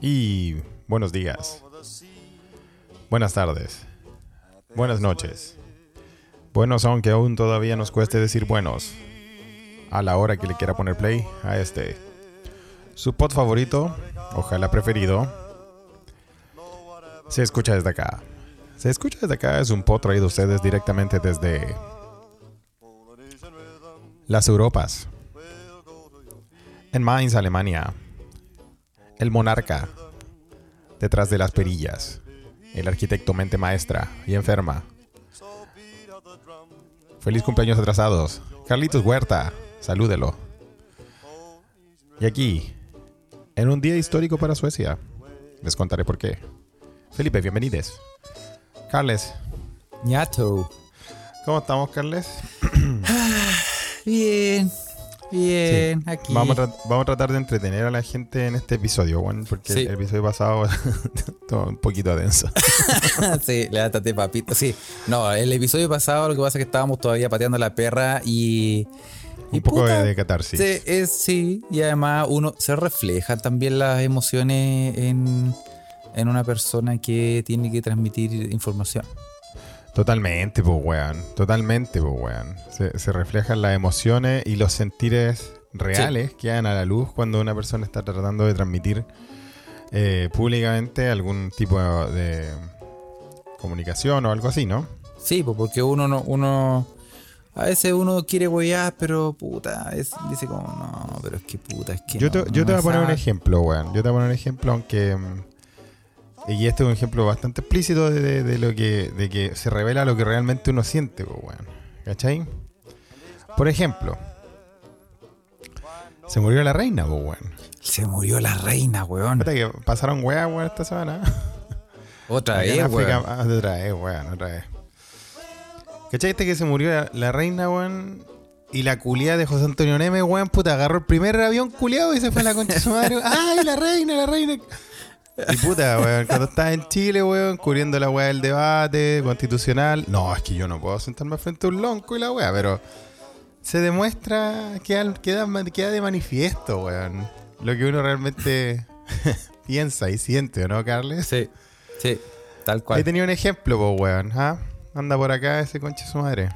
Y buenos días. Buenas tardes. Buenas noches. Buenos aunque aún todavía nos cueste decir buenos. A la hora que le quiera poner play a este. Su pod favorito, ojalá preferido, se escucha desde acá. Se escucha desde acá es un pod traído a ustedes directamente desde las Europas. En Mainz, Alemania. El monarca. Detrás de las perillas. El arquitecto mente maestra y enferma. Feliz cumpleaños atrasados. Carlitos Huerta. Salúdelo. Y aquí, en un día histórico para Suecia, les contaré por qué. Felipe, bienvenidos. Carles, ñato. ¿cómo estamos, Carles? Bien, bien, Sí. aquí. Vamos a, vamos a tratar de entretener a la gente en este episodio, bueno, porque Sí. el episodio pasado estuvo un poquito denso. sí, levántate, papito. Sí, no, el episodio pasado lo que pasa es que estábamos todavía pateando la perra y. y Un poco puta, de catarsis. sí, es, sí, y además uno se refleja también las emociones en, en una persona que tiene que transmitir información. Totalmente, pues, weón. Totalmente, pues, weón. Se, se reflejan las emociones y los sentires reales que dan a la luz cuando una persona está tratando de transmitir eh, públicamente algún tipo de comunicación o algo así, ¿no? Sí, pues porque uno no, uno. A veces uno quiere huear, pero puta, es, dice como, no, pero es que puta, es que. Yo te, no, yo no te voy a poner un sabe". ejemplo, weón. Yo te voy a poner un ejemplo, aunque. Y este es un ejemplo bastante explícito de, de- de lo que, de que se revela lo que realmente uno siente, pues, weón. ¿Cachai? Por ejemplo, se murió la reina, pues, weón. Se murió la reina, weón. Que pasaron weas, weón, esta semana. Otra vez, weón. ah, otra vez, weón, otra vez. ¿Cachai? Este que se murió la, la reina, weón? Y la culiada de José Antonio Neme, weón, puta, agarró el primer avión culiado y se fue a la concha de su madre. ¡Ay, la reina, la reina! Y puta, weón, cuando estaba en Chile, weón, cubriendo la weá del debate constitucional. No, es que yo no puedo sentarme frente a un lonco y la weá, pero se demuestra, queda, queda, queda de manifiesto, weón. Lo que uno realmente piensa y siente, ¿o ¿no, Carles? Sí, sí, tal He cual. tenido un ejemplo, po, weón. ¿ah? Anda por acá ese conche su madre.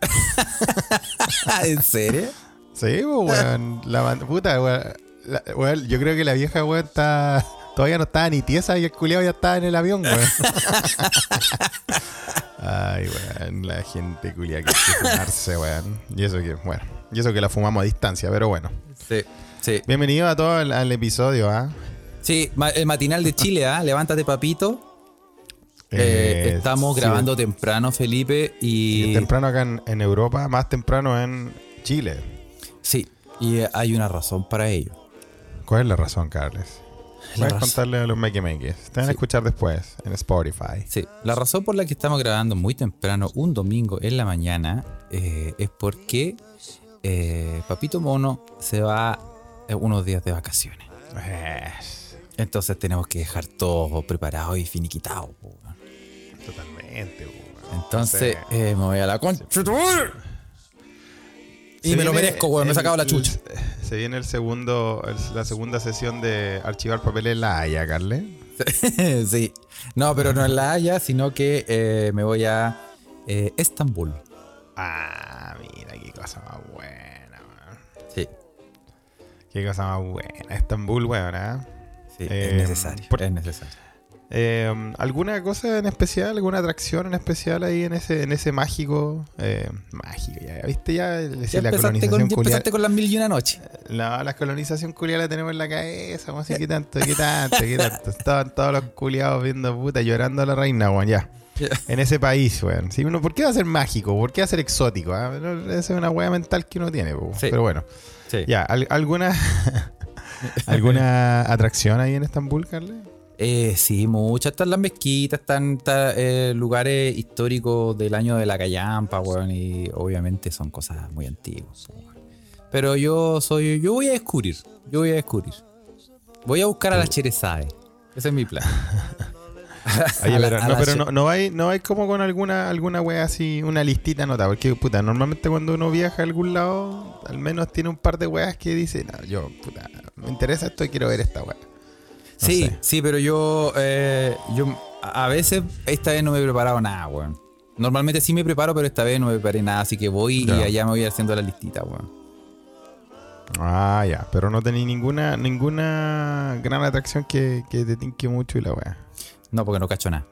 ¿En serio? Sí, po, weón. La puta, weón. La- weón, Yo creo que la vieja, weón, está. Todavía no estaba ni tiesa y el culiado ya estaba en el avión, weón. Ay, weón. La gente culiada que quiere fumarse, weón. Y eso que, bueno. Y eso que la fumamos a distancia, pero bueno. Sí, sí. Bienvenido a todo al, al episodio, ¿ah? Sí, el matinal de Chile, ¿ah? Levántate, papito. Eh, Eh, estamos sí, grabando temprano, Felipe, y y. temprano acá en, en Europa, más temprano en Chile. Sí, y hay una razón para ello. ¿Cuál es la razón, Carles? La Puedes contarle a los Make Makes. Te van a Sí. escuchar después en Spotify. Sí, la razón por la que estamos grabando muy temprano, un domingo en la mañana, eh, es porque eh, Papito Mono se va eh, unos días de vacaciones. Es- Entonces tenemos que dejar todo preparado y finiquitado. totalmente. Entonces Sí. eh, me voy a la concha. madre. Y Se me lo merezco, weón. Me he sacado la chucha. se viene el segundo, el- la segunda sesión de archivar papeles en la Haya, Carles. sí. No, pero no en La Haya, sino que eh, me voy a eh, Estambul. Ah, mira, qué cosa más buena, weón. Sí, Qué cosa más buena. Estambul, weón, ¿ah? sí, Eh, es necesario. por- Es necesario. Eh, ¿Alguna cosa en especial, alguna atracción en especial ahí en ese, en ese mágico? eh, mágico, ya, ¿viste? Ya, Ya la colonización con, ya empezaste con las mil y una noche. No, la colonización culiada la tenemos en la cabeza, así, ¿qué tanto, qué tanto, qué tanto? Estaban todos los culiados viendo puta, llorando a la reina, weón, ya. En ese país, weón. Sí, uno, ¿Por qué va a ser mágico? ¿Por qué va a ser exótico? ah? Esa es una weá mental que uno tiene. Sí. pero bueno. Sí. Ya, ¿al- ¿alguna alguna atracción ahí en Estambul, Carle? Eh, sí, muchas. Están las mezquitas, están, está, eh, lugares históricos del año de la callampa, weón. Y obviamente son cosas muy antiguas. weón. Pero yo soy. Yo voy a descubrir. Yo voy a descubrir. Voy a buscar a la Cherezade. Ese es mi plan. Oye, la- pero, no, pero no, no hay, no hay como con alguna, alguna wea así, una listita nota, porque puta, normalmente cuando uno viaja a algún lado, al menos tiene un par de weas que dice, no, yo, puta, me interesa esto y quiero ver esta wea. Sí, sé. sí, pero yo, eh, yo a a veces esta vez no me he preparado nada, weón. Normalmente sí me preparo, pero esta vez no me preparé nada, así que voy Ya. y allá me voy haciendo la listita, weón. Ah, ya. Pero no tenéis ninguna, ninguna gran atracción que, que te tinque mucho y la weá. No, porque no cacho nada.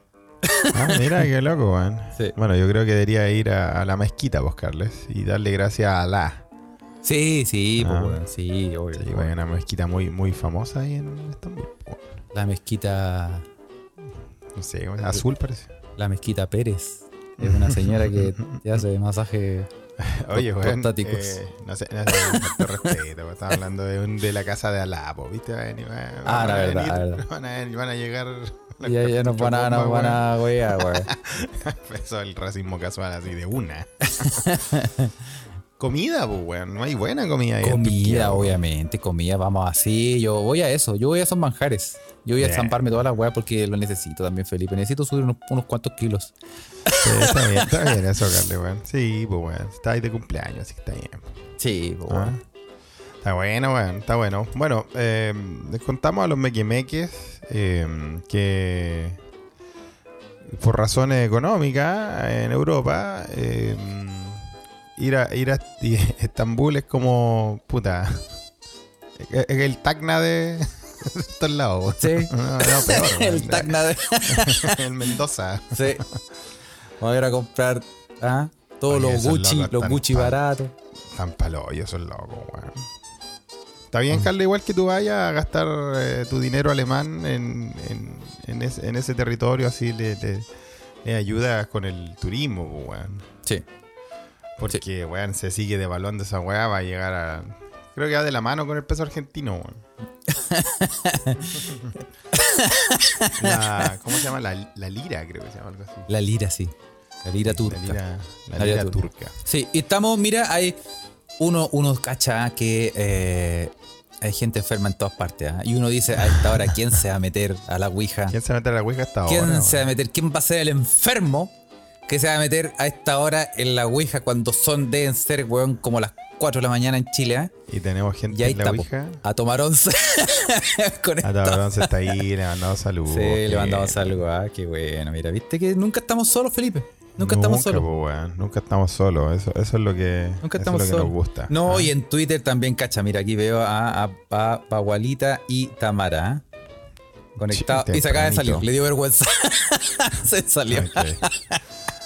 Ah, mira, qué loco, weón. Sí. Bueno, yo creo que debería ir a, a la mezquita, vos, Carles, y darle gracias a Alá. Sí, sí, pues, Ah. weón. Sí, obvio. Sí, weón, una mezquita muy, muy famosa ahí en Estambul. weón. La mezquita, No sé, azul parece. la mezquita Pérez. Es una señora que te hace masaje. Oye, weón. eh, no sé, no sé, respeto, Estaba hablando de, un- de la casa de Alá, po, ¿viste? Van, van- Ah, la verdad, venir, verdad. Van a, van a llegar. Y ya, nos van a, nos van a weón. Eso es el racismo casual así de una. Comida, pues, weón. No hay buena comida ahí. Comida, obviamente, comida, vamos así. Yo voy a eso, yo voy a esos manjares. Yo voy a Bien. zamparme todas las weas porque lo necesito también, Felipe. Necesito subir unos, unos cuantos kilos. Sí, está bien, está bien eso, Carle, weón. Sí, pues, weón. Está ahí de cumpleaños, así que está bien. Sí, pues, Ah. weón. Está bueno, weón. Está bueno. Bueno, eh, les contamos a los mequimeques eh, que por razones económicas en Europa eh, ir a ir a Estambul es como puta es es el Tacna de, de estos lados. Sí. No, no, peor, weón. el Tacna de. el Mendoza. sí. Vamos a ir a comprar ¿ah? todos Oye, los Gucci, locos los Gucci baratos. Tan paloyo, son locos, weón. Está bien, Carla, igual que tú vayas a gastar eh, tu dinero alemán en, en, en ese, en ese territorio, así le, le- le ayudas con el turismo, weón. Sí. Porque, weón, se sigue devaluando esa weá, va a llegar a. Creo que va de la mano con el peso argentino, weón. La- ¿Cómo se llama? La, la lira, creo que se llama algo así. La lira, sí. La lira turca. La lira, la La lira lira turca. Sí, y estamos, mira, hay uno, uno cacha que eh, hay gente enferma en todas partes. ¿ah? Y uno dice a esta hora, ¿quién se va a meter a la Ouija? ¿Quién se mete a la Ouija hasta ¿Quién ahora? se va a meter? ¿Quién va a ser el enfermo que se va a meter a esta hora en la Ouija cuando son, deben ser, weón, como las 4 de la mañana en Chile? ¿ah? Y tenemos gente Y ahí en la Ouija. a tomar once. Con A. Tabarón se está ahí, le mandamos saludos. Sí, le mandamos algo. Ah, qué bueno. Mira, viste que nunca estamos solos, Felipe. Nunca, estamos solos. po, weón. Nunca estamos solos. Eso, eso es lo que, Nunca eso estamos es lo que nos gusta. No, Ah, y en Twitter también, cacha. Mira, aquí veo a, a, a Pagualita y Tamara. ¿ah? Conectado. Y se acaba de salir. Le dio vergüenza. se salió.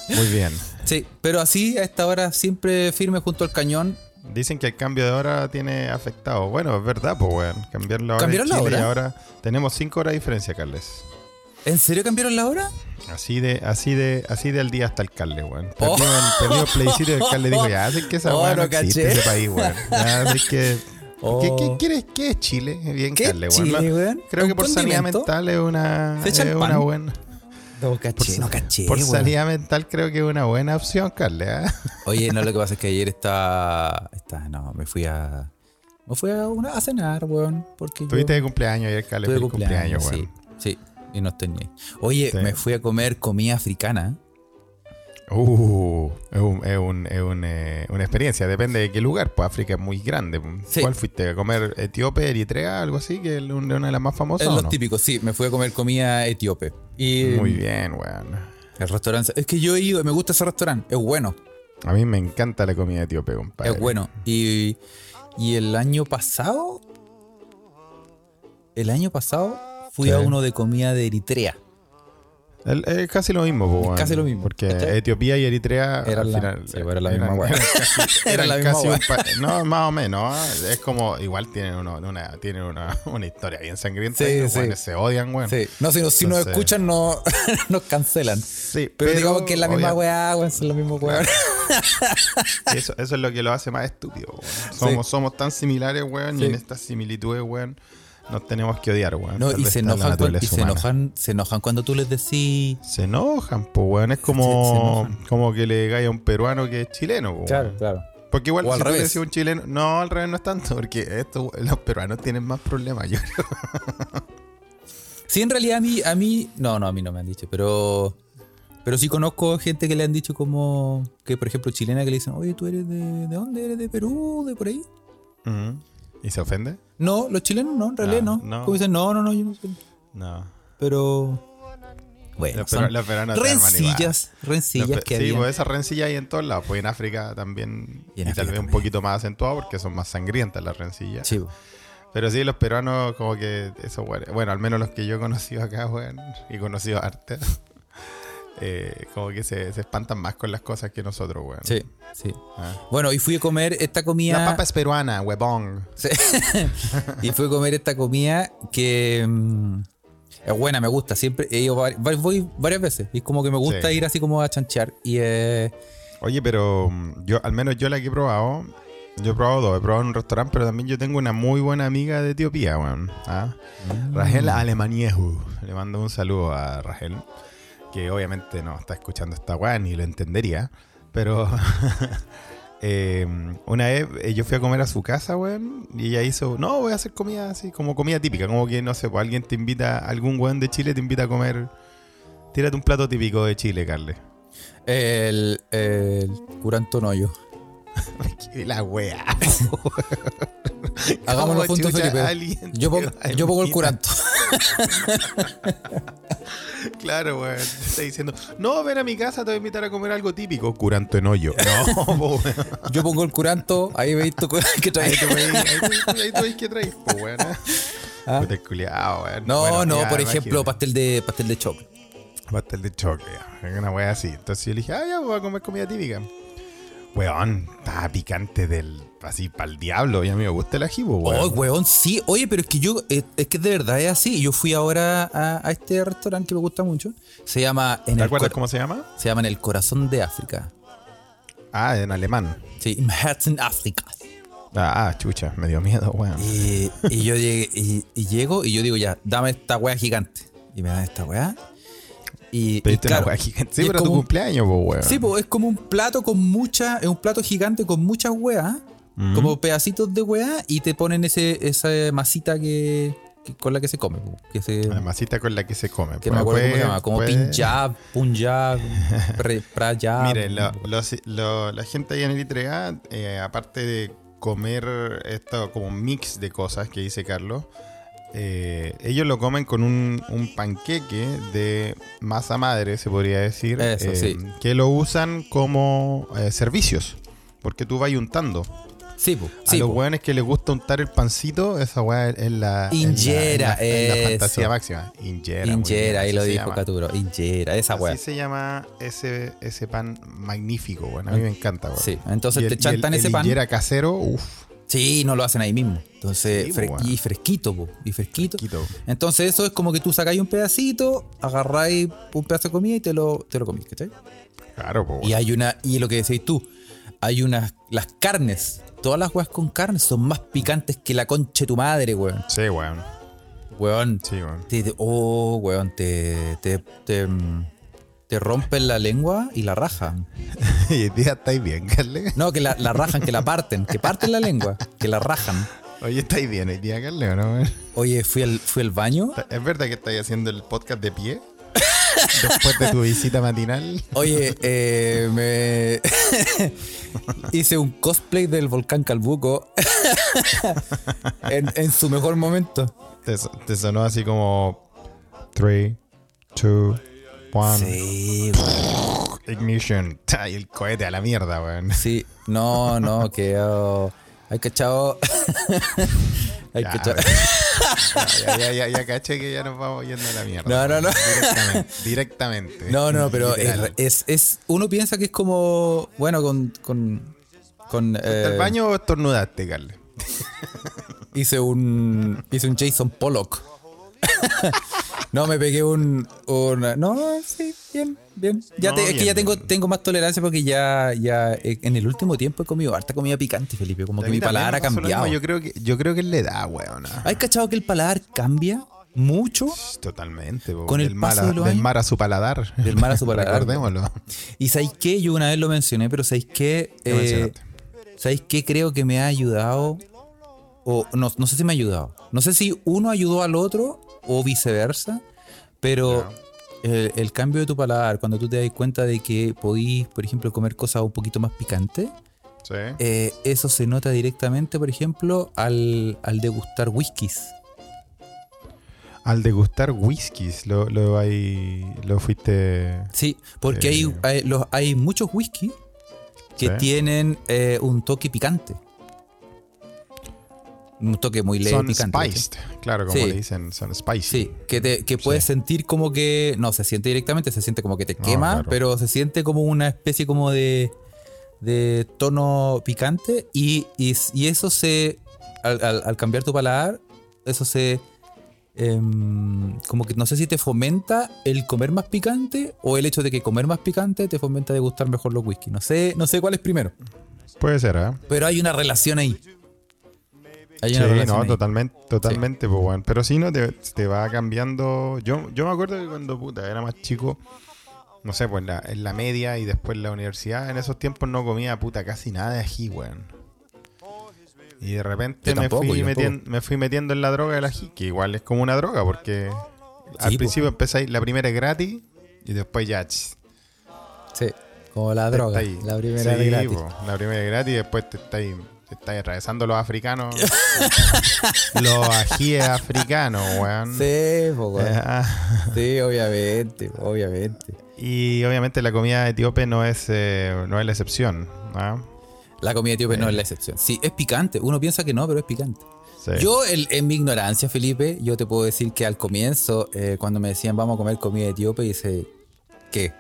Muy bien. Sí, pero así a esta hora siempre firme junto al cañón. Dicen que el cambio de hora tiene afectado. Bueno, es verdad, pues, weón. Cambiar la hora. en ¿Cambiaron la Chile y hora? ahora tenemos cinco horas de diferencia, Carles. ¿En serio cambiaron la hora? Así de, así de, así del día hasta alcalde, weón. Oh. Perdimos el, el plebiscito y el alcalde dijo, ya, así que esa Oh, weón no, existe ese país, weón. Ya, así que. Oh. ¿Qué, qué, quieres- qué es Chile? Bien, ¿Qué Carle. Chile, weón? Creo ¿Un que por sanidad condimento? mental es una, ¿Se echa es el una buena. No Por, caché, no caché. por sanidad mental creo que es una buena opción, Carle. ¿ah? Oye, no, lo que pasa es que ayer estaba. estaba no, me fui a. Me fui a, una, a cenar, weón. Porque yo- Tuviste de cumpleaños ayer, Carle. Tuve Feliz cumpleaños, weón. sí, sí, y no ahí. Oye, Sí. me fui a comer comida africana. Uh, es, un, es, un, es un, eh, una experiencia, depende de qué lugar. Pues África es muy grande. Sí. ¿Cuál fuiste? ¿A comer Etíope, Eritrea, algo así? Que es una de las más famosas. Es los no? típicos, sí, me fui a comer comida etíope. Y Muy bien, weón. el restaurante, es que yo he ido, me gusta ese restaurante, es bueno, A mí me encanta la comida etíope, compadre. es bueno. Y, y el año pasado, el año pasado fui a uno de comida de Eritrea. El- Es casi lo mismo, po, weón. casi lo mismo, Porque. Etiopía y Eritrea Eran al la- final, sí, eran la misma weá. Era la misma un weá. pa- No, más o menos. ¿ah? Es como, igual tienen, uno, una, tienen una, una historia bien sangrienta. Sí, y los sí. weones se odian, weón. Sí, no, si, nos- si nos escuchan no, nos cancelan. Sí, Pero, digamos que es la misma weá, weón, los mismos weón. Y Eso, eso es lo que lo hace más estúpido, weón. Somos, somos tan similares, weón, y en estas similitudes, weón, nos tenemos que odiar, weón. No, y se enojan, cuando, y se enojan, se enojan cuando tú les decís. Se enojan, pues, weón. Es Se- se como, como que le cae a un peruano que es chileno, weón. claro. Porque igual O al si tú le revés. decís a un chileno, no, al revés no es tanto, porque esto, los peruanos tienen más problemas, yo creo. Sí, en realidad a mí, a mí, no, no, a mí no me han dicho, pero, pero sí conozco gente que le han dicho como, que por ejemplo chilena que le dicen, oye, ¿tú eres de, de dónde? ¿Eres de Perú? ¿De por ahí? ¿Y se ofende? No, los chilenos no, en realidad Ah, no. no. Como dicen, no, no, no, yo no soy. No. Pero. Bueno, Los, son los rencillas, rencillas Los que sí, había. pues esa rencilla hay en todos lados. Pues en África también. Y Y, en tal vez un poquito más acentuado porque son más sangrientas las rencillas. Sí. Pero sí, los peruanos, como que eso, bueno, bueno, al menos los que yo he conocido acá, weón, y conocido arte, eh, como que se, se espantan más con las cosas que nosotros, weón. sí, sí. Ah. Bueno, y fui a comer esta comida. La papa es peruana, huevón. Sí. y fui a comer esta comida que mm, es buena, me gusta. Siempre he ido voy varias veces. Y es como que me gusta Sí. ir así como a chanchear. Y eh, Oye, pero mm, yo, al menos yo la que he probado, yo he probado dos, he probado en un restaurante, pero también yo tengo una muy buena amiga de Etiopía, weón. ¿ah? Rachel Alemaniehu. Le mando un saludo a Rachel, que obviamente no está escuchando esta weá ni lo entendería, pero eh, una vez eh, yo fui a comer a su casa, weón, y ella hizo, no, voy a hacer comida así, como comida típica, como que, no sé, pues alguien te invita, algún weón de Chile te invita a comer, tírate un plato típico de Chile, Carle. el, el curanto noyo. La weá. Hagámoslo ¿Cómo juntos, Felipe. Yo pongo, te yo pongo el curanto. Claro, weón. Te está diciendo, no, ven a mi casa, te voy a invitar a comer algo típico. Curanto en hoyo. No, po. Yo pongo el curanto. Ahí veis tu que traes. veis, ahí veis qué traes, po, weón. Ah. No, Bueno, no, ya, por ejemplo, imagínate. pastel de pastel de chocolate. Pastel de chocolate. Una weá así. Entonces yo le dije, ah, ya voy a comer comida típica. Weón, estaba picante del. Así, para el diablo. Y a mí me gusta el ají, po, weón. Oh, weón, sí. Oye, pero es que yo, es, es que de verdad es así. Yo fui ahora a, a este restaurante que me gusta mucho. Se llama en ¿Te el acuerdas cómo se llama? Se llama En el corazón de África. Ah, en alemán. Sí, Im Herzen África. Ah, ah, chucha, me dio miedo, weón. Y, y yo llegué, y, y llego y yo digo, ya, dame esta weá gigante. Y me dan esta weá. Y, y Pediste claro, una gigante. Sí, pero tu un- cumpleaños, weón. Sí, pues es como un plato con mucha, es un plato gigante con muchas weas, Mm. como pedacitos de weá, y te ponen ese, esa masita que, que- con la que se come, po, que se, La masita con la que se come. que me acuerdo cómo se llama, como puede- Punjab, Punjab, pre- Prayab. Mire, lo- los- lo- la gente ahí en Eritrea, eh, aparte de comer esto como un mix de cosas que dice Carlos, eh, ellos lo comen con un, un panqueque de masa madre, se podría decir, Eso, eh, sí. que lo usan como eh, servicios, porque tú vas untando. Sí, po, A sí, los po. hueones que les gusta untar el pancito, esa hueá es la, Injera, es la, la fantasía máxima. Injera. Injera, ahí lo dijo. Caturo, Injera, esa weá. Así se llama ese, ese pan magnífico, bueno, a mí me encanta, weón. Sí, entonces Y te el- chantan el- ese el pan. injera casero, uff, Sí, no lo hacen ahí mismo. Entonces, Sí, y fresquito, po, y fresquito. quito. Entonces eso es como que tú sacáis un pedacito, agarráis un pedazo de comida y te lo, te lo comís, ¿cachai? Claro, po, Y hay una, y lo que decís tú, hay unas, las carnes, todas las weas con carne son más picantes que la concha de tu madre, weón. Sí, weón. Weón, Sí, weón. te, te- oh, weón, te, te, te, mm, te rompen la lengua y la rajan. y el día estáis bien, Carle. No, que la, la rajan, que la parten, que parten la lengua, que la rajan. Oye, estáis bien el día, Carle, ¿o no? Oye, fui al, fui al baño ¿Es verdad que estáis haciendo el podcast de pie? Después de tu visita matinal. Oye, eh, me hice un cosplay del volcán Calbuco en, en su mejor momento. Te, te sonó así como 3, 2, 1, Sí, weón. ignition. Y el cohete a la mierda, weón. sí, no, no, que oh, hay cachado. hay Ya, cachado. Ya, ya, ya, ya caché que ya nos vamos yendo a la mierda. No, no, no. Directamente. directamente. No, no, pero es, es, es- uno piensa que es como, bueno, con, con, con ¿Fuiste al eh, baño o estornudaste, Carle? hice un hice un Jason Pollock. no, me pegué un, un- no, sí, bien, bien. Ya No, te- es que ya tengo tengo más tolerancia porque ya ya eh, en el último tiempo he comido harta comida picante, Felipe, como que mi paladar ha cambiado. Yo creo que, yo creo que le da, weón. ¿Has cachado que el paladar cambia mucho? Totalmente. po. Con el del paso mar a, de del mar a su paladar. Del mar a su paladar. Recordémoslo. Y ¿sabéis qué? Yo una vez lo mencioné, pero ¿sabéis qué? ¿Qué Eh? ¿Sabéis qué creo que me ha ayudado? O no, no sé si me ha ayudado. No sé si uno ayudó al otro o viceversa, pero el, el cambio de tu paladar, cuando tú te das cuenta de que podís, por ejemplo, comer cosas un poquito más picantes, Sí. eh, eso se nota directamente, por ejemplo, al, al degustar whiskies. Al degustar whiskies, lo, lo, hay, lo fuiste. Sí, porque Eh. hay, hay, los, hay muchos whisky que Sí. tienen eh, un toque picante. Un toque muy leve Son picante. spiced. Claro, como Sí. le dicen, son spicy. Sí, que, te, que puedes Sí. sentir como que. No se siente directamente, se siente como que te No, quema, claro. pero se siente como una especie como de. de tono picante. Y, y, y eso se. Al, al- al cambiar tu paladar, eso se. em, como que no sé si te fomenta el comer más picante o el hecho de que comer más picante te fomenta degustar mejor los whisky. No sé, no sé cuál es primero. Puede ser, ¿eh? Pero hay una relación ahí. Hay Sí, una no, ahí. totalmente, totalmente, pues bueno. Pero si no, te, te va cambiando. Yo, yo me acuerdo que cuando puta era más chico, no sé, pues en la, en la media y después en la universidad, en esos tiempos no comía puta casi nada de ají, weón. Y de repente me, fui yo metien- me fui metiendo en la droga del ají, que igual es como una droga, porque al po. principio empezáis, la primera es gratis y después ya. ch, Sí, como la droga. La primera sí, de gratis. po, la primera es gratis y después te estáis, estáis atravesando los africanos. los ajíes africanos, weón. Sí, po, weón. Eh, Sí, obviamente, obviamente. y obviamente la comida etíope no es, eh, no es la excepción. ¿ah? La comida etíope no es la excepción. Sí, es picante. Uno piensa que no, pero es picante. Sí. Yo, el- en mi ignorancia, Felipe, yo te puedo decir que al comienzo, eh, cuando me decían vamos a comer comida etíope, dice, ¿qué?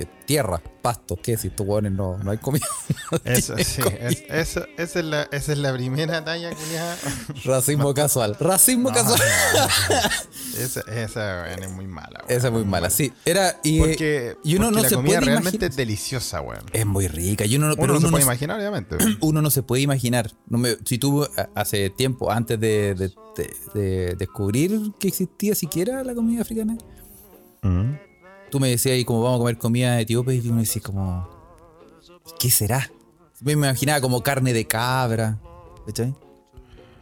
Eh, Tierra, pasto, ¿qué? Si tú pones no, no hay comida. no Eso, sí, comida. es- eso- esa, es la, esa es la primera talla, culiada. Racismo casual. Racismo No, casual. no, esa, es muy mala. Esa es muy mala, sí. Era, y, Porque, y uno porque no la se comida puede realmente imaginar. es deliciosa, weón. Es muy rica. Y uno no, Uno pero no se uno puede imaginar, obviamente. uno no se puede imaginar. Me- si tú hace tiempo, antes de, de- de- de descubrir que existía siquiera la comida africana, Mm. Tú me decías ahí como vamos a comer comida etíope y uno decía como, ¿qué será? Me imaginaba como carne de cabra, ¿cachai?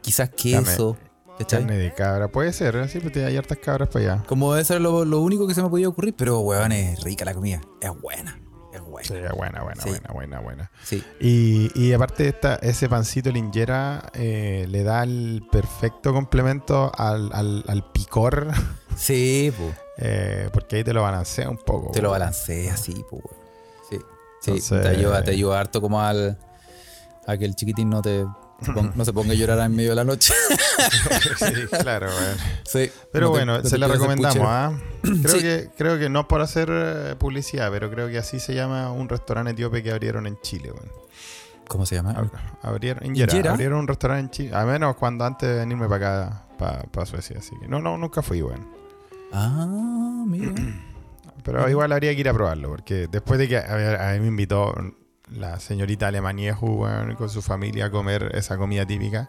Quizás queso, ¿cachai? Carne de cabra, puede ser, ¿eh? sí, pues hay hartas cabras para allá. Como eso era lo, lo único que se me podía ocurrir, pero weón, es rica la comida, es buena, es buena. Sí, buena, buena, Sí. buena, buena, buena. Sí. Y, y aparte esta, ese pancito linjera eh, le da el perfecto complemento al, al, al picor, Sí, po. Eh, porque ahí te lo balancea un poco. Te lo weón. balanceé así, pues. Sí, sí Entonces- te, ayuda, te ayuda harto como al a que el chiquitín no te no se ponga a llorar en medio de la noche. sí, claro, weón. sí. Pero no te- bueno, no se la recomendamos. ¿ah? Creo, Sí. que, creo que no por hacer eh, publicidad, pero creo que así se llama un restaurante etíope que abrieron en Chile, weón. ¿Cómo se llama? Ab- Abrieron, Injera. abrieron un restaurante en Chile, a menos cuando antes de venirme para acá, para Suecia, así que no, no, nunca fui, weón. Ah, mira. Pero igual habría que ir a probarlo, porque después de que a, ver, a mí me invitó la señorita Alemanieju weón, con su familia a comer esa comida típica,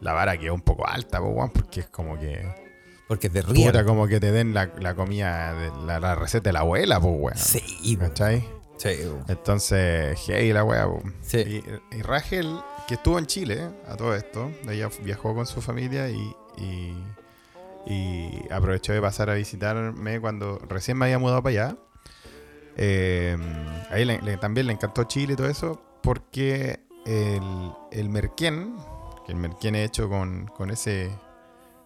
la vara quedó un poco alta, porque es como que... Porque es de Puta, real. como que te den la, la comida, de la, la receta de la abuela, pues, weón. Sí. ¿Cachai? sí. Entonces, hey, la weá, po. Sí. Y, y Rachel, que estuvo en Chile a todo esto, ella viajó con su familia y, y, y aprovechó de pasar a visitarme cuando recién me había mudado para allá. Eh, a ella le- le- también le encantó Chile y todo eso, porque el, el merquén, que el merquén es hecho con, con ese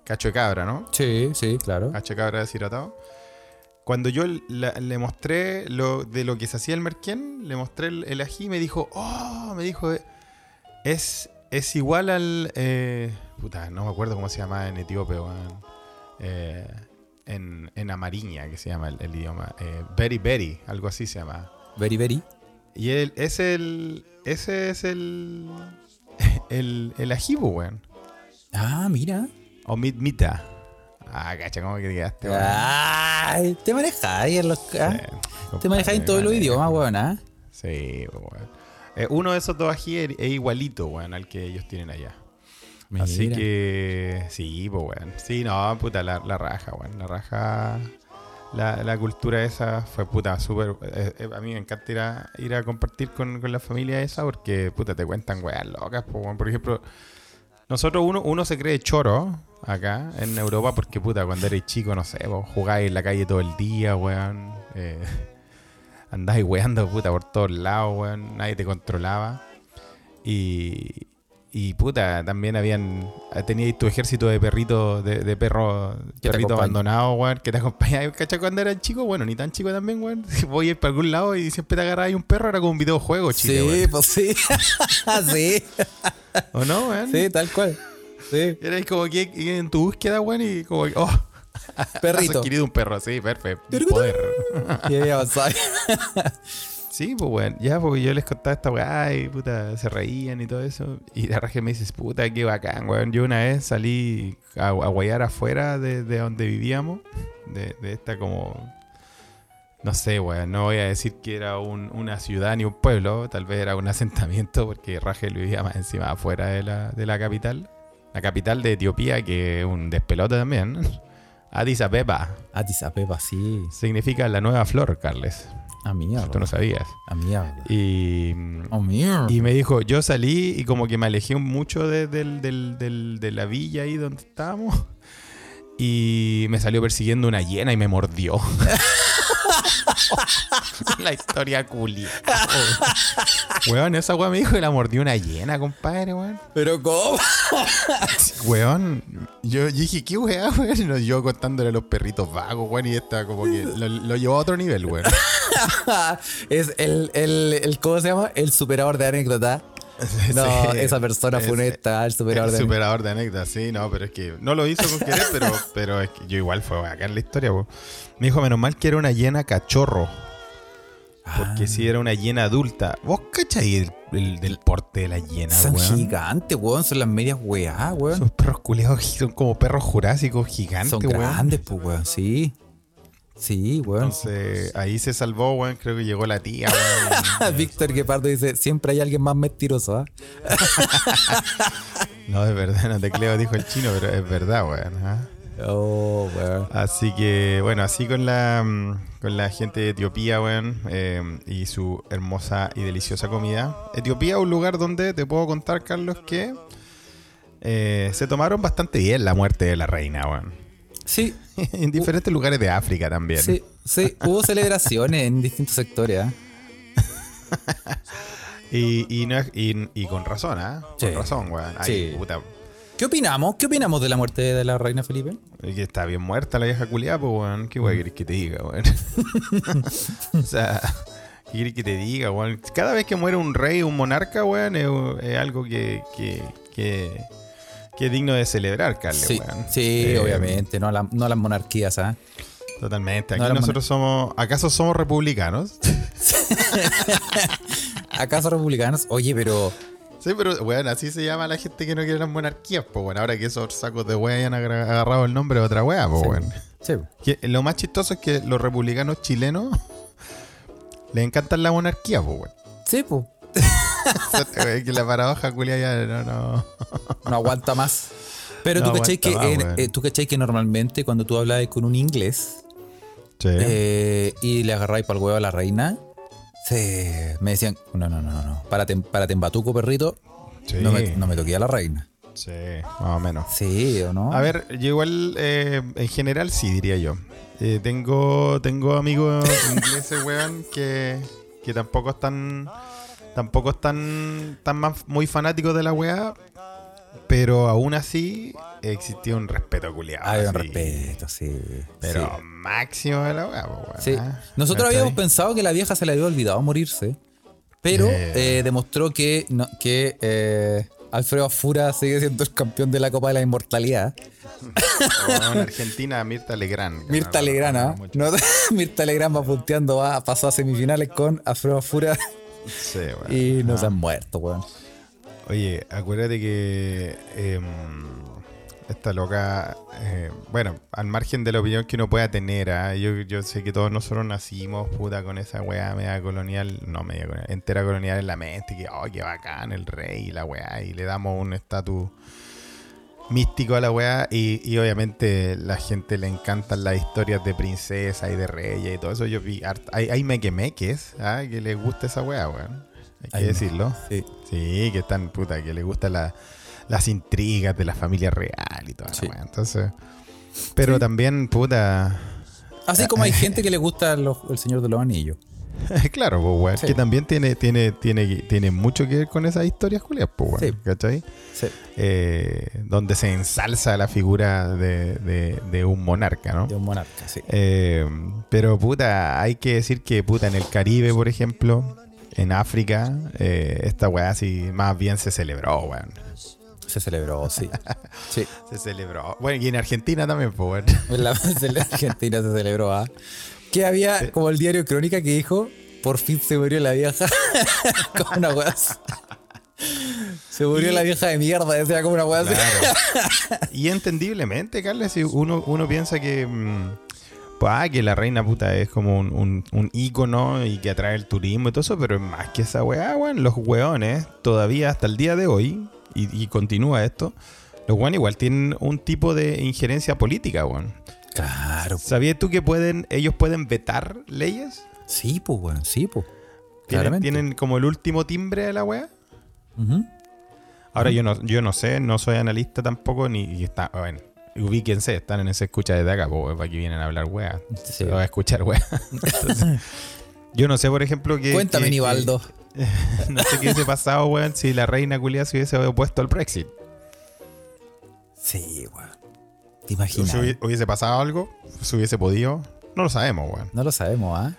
cacho de cabra, ¿no? Sí, sí, claro. Cacho de cabra deshidratado. Cuando yo la- le mostré lo, de lo que se hacía el merquén, le mostré el, el ají y me dijo, oh, me dijo, eh, es, es igual al... eh, puta, no me acuerdo cómo se llama en etíope, weón. Eh, en, en amariña, que se llama el, el idioma. Eh, beri beri, algo así se llama. Very, very. Y el, es el... Ese es el... El, el pues, weón. Ah, mira. O mit mita. Ah, cacha, ¿cómo que te quedaste, weón? Ay, te manejáis en los. ah, Sí, Te manejáis en todos los idiomas, weón, ¿ah? Sí, weón. Eh, uno de esos dos ají es, es igualito, weón, al que ellos tienen allá. Así que, sí, pues, weón. Sí, no, puta, la, la raja, weón. La raja, la, la cultura esa fue, puta, súper... eh, eh, a mí me encanta ir a, ir a compartir con, con la familia esa porque, puta, te cuentan weas locas, pues, weón. Por ejemplo, nosotros uno, uno se cree choro acá en Europa porque, puta, cuando eres chico, no sé, vos jugáis en la calle todo el día, weón. Eh, andáis weando, puta, por todos lados, weón. Nadie te controlaba. Y, y puta, también habían. Teníais tu ejército de perritos, de, de perros, perritos abandonados, weón, que te acompañaban. ¿Cachai? Cuando eran chicos, bueno, ni tan chico también, weón. Voy a ir para algún lado y siempre te agarras ahí un perro, era como un videojuego, chile, sí, weón. pues sí. sí. ¿O no, weón? Sí, tal cual. Sí. Eres como que en tu búsqueda, weón, y como que, oh, Perrito. has adquirido un perro, sí, perfecto. Poder. Y avanzaba. Sí, pues weón, ya, porque yo les contaba esta weá y puta, se reían y todo eso. Y la raja me dices, puta, qué bacán, weón. Yo una vez salí a, a guayar afuera de, de donde vivíamos, de, de esta como. No sé, weón, no voy a decir que era un- una ciudad ni un pueblo, tal vez era un asentamiento, porque Rachel vivía más encima afuera de la, de la capital. La capital de Etiopía, que es un despelote también. Addis Abeba Addis Abeba, sí. significa la nueva flor, Carles. A mierda. Tú no sabías. A mierda. Y, A mierda. y me dijo, yo salí y como que me alejé mucho de, de la villa ahí donde estábamos. Y me salió persiguiendo una hiena y me mordió. la historia culia. Weón, esa weón me dijo que la mordió una hiena, compadre, weón. Pero ¿cómo? Weón, yo, yo dije, ¿qué weá, weón? Y nos- yo contándole a los perritos vagos, weón, y esta como que lo, lo llevó a otro nivel, weón. es el, el, el, ¿cómo se llama? El superador de anécdota. No, Sí, esa persona es- funesta, el superador de superador de anécdotas, sí, no, pero es que no lo hizo con querer, pero, pero es que yo igual fue acá en la historia, po. Me dijo, menos mal que era una hiena cachorro. Porque Ah. si era una hiena adulta. ¿Vos cachai el, el- del porte de la hiena, Son weón? gigantes, weón. Son las medias weá, weón. Son perros culeados, son como perros jurásicos gigantes, Son weón. grandes, pues, weón. Sí. Sí, weón. Entonces, ahí se salvó, weón. Creo que llegó la tía, weón. Víctor Guepardo dice, siempre hay alguien más mentiroso, ¿ah? No, es verdad, no te creo, dijo el chino, pero es verdad, weón. ¿ah? Oh, weón. Así que, bueno, así con la, mm, con la gente de Etiopía, weón, eh, y su hermosa y deliciosa comida. Etiopía es un lugar donde te puedo contar, Carlos, que eh, se tomaron bastante bien la muerte de la reina, weón. Sí, en diferentes lugares de África también. sí, sí. Hubo celebraciones en distintos sectores, ¿ah? Y, y, no y, y con razón, ¿ah? Sí. Con razón, weón. Ay, Sí. puta. ¿Qué opinamos? ¿Qué opinamos de la muerte de la reina Felipe? Que está bien muerta la vieja culiada, pues, weón. ¿Qué weón querés que te diga, weón? o sea, ¿qué querés que te diga, weón? Cada vez que muere un rey, un monarca, weón, es, es algo que, que, que, es digno de celebrar, Carle, Sí, sí, Eh, obviamente, no, a la- no las monarquías, ¿ah? Totalmente. Aquí No, nosotros somos. ¿Acaso somos republicanos? ¿Acaso republicanos? Oye, pero sí, pero, weón, así se llama la gente que no quiere las monarquías, pues, weón. Ahora que esos sacos de weón hayan agarrado el nombre de otra weá, pues, Sí. sí, Que lo más chistoso es que los republicanos chilenos les encantan la monarquía, pues, weón. sí, pues, Es que la paradoja culia ya no, no. no aguanta más. Pero No tú cachai que, más, en- eh, tú cachai que normalmente cuando tú hablabas con un inglés Sí. eh, y le agarráis para el huevo a la reina, se, me decían, no, no, no, no, párate, párate en batuco, perrito, sí. no, me, no me toqué a la reina. Sí, más o menos. Sí, ¿o no? A ver, yo igual, eh, en general sí, diría yo. Eh, tengo, tengo amigos ingleses, weón, que, que tampoco están, tampoco están tan muy fanáticos de la weá, pero aún así existía un respeto culiado. Hay un respeto, sí. Pero sí. máximo de la weá, weón, Sí. ¿ah? Nosotros habíamos pensado que la vieja se le había olvidado morirse, pero Eh. eh, demostró que, no- que eh, Alfredo Fura sigue siendo el campeón de la Copa de la Inmortalidad. En Argentina, Mirta Legrand. Mirta No, Legrand, no, ¿ah? no, Mirta Legrand va punteando, va, pasó a semifinales con Alfredo Fura Sí, y no Ah. se han muerto, weón. Oye, acuérdate que em, esta loca, eh, bueno, al margen de la opinión que uno pueda tener, ¿ah? yo, yo sé que todos nosotros nacimos, puta, con esa weá media colonial, no media colonial, entera colonial en la mente, que, oh, qué bacán, el rey y la weá, y le damos un estatus místico a la weá, y, y obviamente la gente le encantan las historias de princesa y de reyes y todo eso, yo vi, hay, hay mequemeques, ¿ah? que les gusta esa weá, weón, hay que Hay decirlo. Sí. Sí, que están, puta, que le gustan la- las intrigas de la familia real y toda Sí. la weá. Entonces. Pero también, puta. Así como hay gente que le gusta los- el Señor de los Anillos. claro, pues, weón. Sí. Que también tiene, tiene, tiene, tiene mucho que ver con esas historias, Julián, pues, weón. Sí. ¿Cachai? Sí, Eh, donde se ensalza la figura de, de- de un monarca, ¿no? de un monarca, sí. Eh, pero, puta, hay que decir que, puta, en el Caribe, por ejemplo, en África, eh, esta weá sí más bien se celebró, weón. Se celebró, sí. Sí. Se celebró. Bueno, y en Argentina también, pues, weón. En la en la Argentina se celebró, ¿ah? Que había como el diario Crónica que dijo, por fin se murió la vieja. como una weá. Se murió la vieja de mierda, decía como una weá. Claro. y entendiblemente, Carles, si uno, uno piensa que, mm, pues, ah, que la reina puta es como un, un, un ícono y que atrae el turismo y todo eso, pero es más que esa weá, weón. Los weones, todavía hasta el día de hoy, y, y continúa esto, los weones igual tienen un tipo de injerencia política, weón. Claro. ¿Sabías tú que pueden, ellos pueden vetar leyes? Sí, pues, weón, sí, pues. ¿Tienen, tienen como el último timbre de la weá? Ahora yo no, yo no sé, no soy analista tampoco, ni y está, bueno, ubíquense, están en esa escucha desde acá, pues para que vienen a hablar weá. Sí. Se va a escuchar weá. Entonces, yo no sé, por ejemplo, que. Cuéntame, Nivaldo. no sé qué hubiese pasado, weón, si la reina culia se hubiese opuesto al Brexit. Sí, weón. ¿Te imaginas? Si hubi- hubiese pasado algo, si hubiese podido, no lo sabemos, weón. No lo sabemos, ¿ah?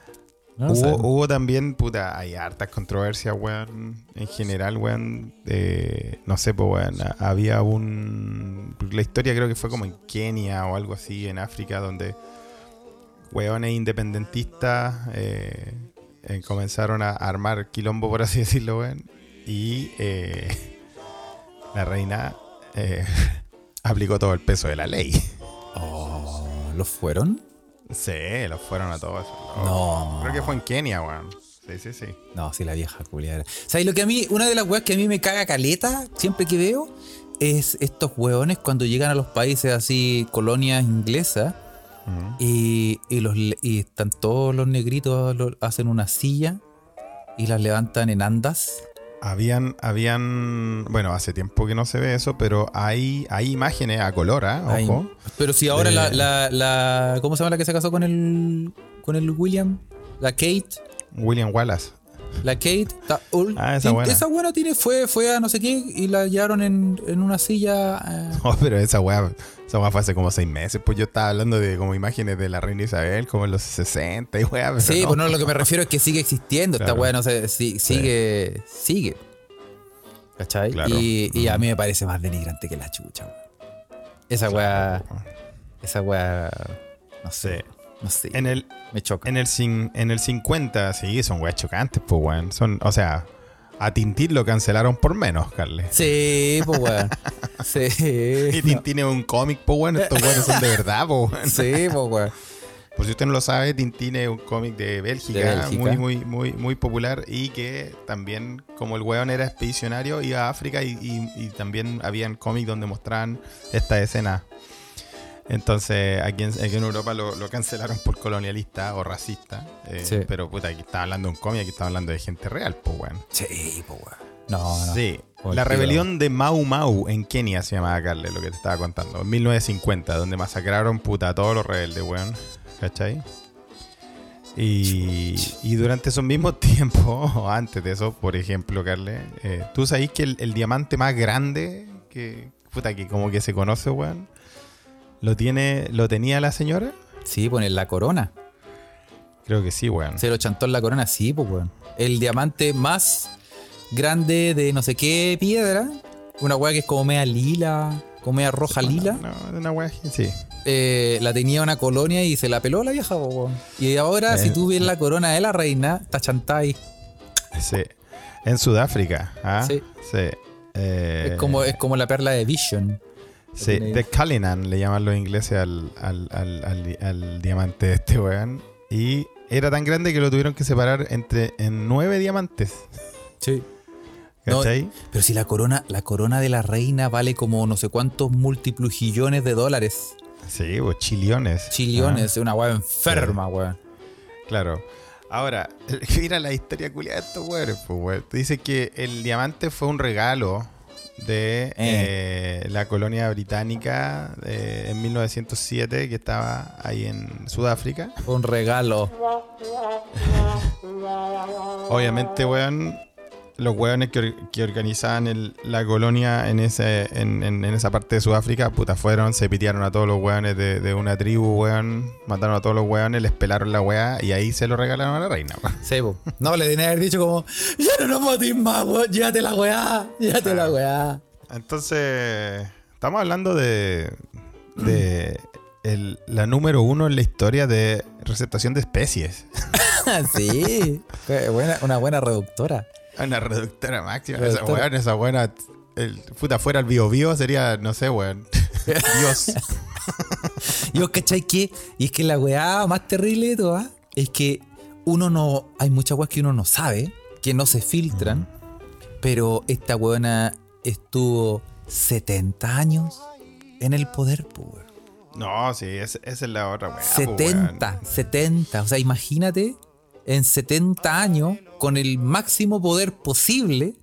No lo Hubo, hubo también, puta, hay hartas controversias, weón. En general, weón. eh, no sé, pues, weón. Había un. La historia creo que fue como en Kenia o algo así, en África, donde weones independentistas eh, eh, comenzaron a armar quilombo, por así decirlo, weón. Y eh, la reina eh, aplicó todo el peso de la ley. Oh, ¿Los fueron? Sí, los fueron a todos. No. Creo que fue en Kenia, weón. Sí, sí, sí. No, sí, la vieja culiada. ¿Sabes lo que a mí, una de las weas que a mí me caga caleta siempre que veo es estos weones cuando llegan a los países así, colonias inglesas, y, y los, y están todos los negritos, lo- hacen una silla y las levantan en andas. Habían, habían, bueno, hace tiempo que no se ve eso, pero hay, hay imágenes a color, ¿ah? Ay, Ojo. pero si ahora De- la, la, la- ¿Cómo se llama la que se casó con el, con el William? La Kate. William Wallace. La Kate. Ah, esa buena. Esa buena tiene, fue, fue a no sé qué y la llevaron en, en una silla. eh, Oh, pero esa weá, esa weá fue hace como seis meses. Pues yo estaba hablando de como imágenes de la reina Isabel, como en los 60 y weá. Sí, no. pues no, lo que me refiero es que sigue existiendo. Esta Claro. weá no sé, si- sigue, sigue. ¿Cachai? Claro. Y, y a mí me parece más denigrante que la chucha, weón. Esa weá, esa weá, no sé, no sé, En el, me choca. en el, en el 50, sí, son weas chocantes, pues weón. Son, o sea, a Tintín lo cancelaron por menos, Carles. Sí, pues weón. Y Sí. Tintín es un cómic, pues weón. Estos weones son de verdad, pues weón. Sí, pues weón. Por si usted no lo sabe, Tintín es un cómic de Bélgica, De Bélgica. muy, muy, muy, muy popular y que también, como el weón era expedicionario, iba a África y, y- y también habían cómics donde mostraban esta escena. Entonces, aquí en, aquí en Europa lo, lo cancelaron por colonialista o racista. eh, Sí. Pero puta, aquí estaba hablando de un cómic, aquí estaba hablando de gente real, pues weón. Sí, pues weón. No, no. Sí. La tío. rebelión de Mau Mau en Kenia se llamaba Carles, lo que te estaba contando. En 1950, donde masacraron puta a todos los rebeldes, weón. ¿Cachai? Y, y durante esos mismos tiempos, o antes de eso, por ejemplo, Carles, eh, ¿tú sabés que el, el diamante más grande que, puta, que como que se conoce, weón, lo tiene, lo tenía la señora? Sí, poner la corona. Creo que sí, weón. Se lo chantó en la corona, sí, pues weón. El diamante más grande de no sé qué piedra. Una weá que es como media lila, como media roja lila. No, de una weá, sí. eh, la tenía una colonia y se la peló la vieja, po, weón. Y ahora, Eh. si tú ves la corona de la reina, está chantada ahí. Sí. En Sudáfrica, ¿ah? Sí. Sí. Eh, Es, como, es como la perla de Vision. Sí, de Cullinan le llaman los ingleses al, al, al, al- diamante de este weón. Y era tan grande que lo tuvieron que separar entre en nueve diamantes. Sí. Pero si la corona, la corona de la reina vale como no sé cuántos multiplugillones de dólares. Sí, pues chillones. Chillones, Ah, es una weá enferma, weón. claro. Ahora, mira la historia culiada de estos weones, pues weón. Dice que el diamante fue un regalo de eh, la colonia británica eh, en 1907 que estaba ahí en Sudáfrica. Un regalo. Obviamente, weón, los weones que, or- que organizaban el- la colonia en, ese, en, en- en esa parte de Sudáfrica, puta, fueron, se pitearon a todos los weones de, de una tribu, weón, mataron a todos los weones, les pelaron la weá y ahí se lo regalaron a la reina, weón. Sí, po. No, le tenía que haber dicho como, ya no nos mates más, weón, llévate la weá, llévate la weá. Entonces, estamos hablando de, de el- la número uno en la historia de receptación de especies. sí, una buena reductora. Una reductora máxima. Esa weón, esa buena. El, puta, fuera el bio bio sería, no sé, weón. Dios. Y vos cachai que, y es que la weá más terrible de todas es que uno no, hay muchas weas que uno no sabe, que no se filtran, pero esta weona estuvo 70 años en el poder, pues, weón. No, sí, es- esa es la otra weá. po, weón. 70, 70. O sea, imagínate en 70 años con el máximo poder posible.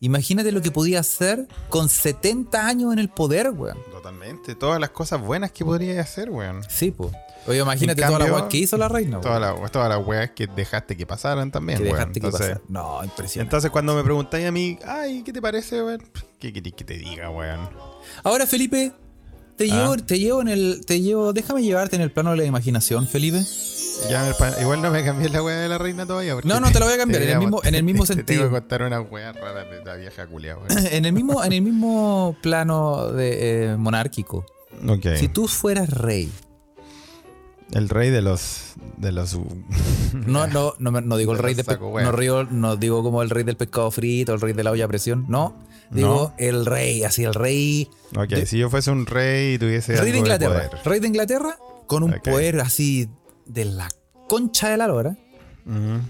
Imagínate lo que podía hacer con 70 años en el poder, weón. Totalmente. Todas las cosas buenas que podría hacer, weón. Sí, pues. Oye, imagínate En toda la cambio, weá que hizo la reina, weón. Todas las todas las weas que dejaste que pasaran también, que weón. dejaste que pasara. No, impresionante. entonces cuando me preguntáis a mí, ay, ¿qué te parece, weón? ¿Qué querés que te diga, weón? Ahora, Felipe, te Ah. llevo, te llevo en el, te llevo, déjame llevarte en el plano de la imaginación, Felipe. Ya igual no me cambié la wea de la reina todavía. No, no, te la voy a cambiar, en el mismo- en el mismo te sentido. tengo que contar una wea rara de la vieja culia, en el mismo, en el mismo plano de, eh, monárquico. Ok. Si tú fueras rey, El rey de los. de los. no, no, no, no digo el rey de saco no, no digo como el rey del pescado frito, el rey de la olla a presión, no. Digo el rey, así el rey. Ok, De- si yo fuese un rey y tuviese. rey de algo Inglaterra. poder. Rey de Inglaterra con un Ok. poder así de la concha de la lora. Ujú.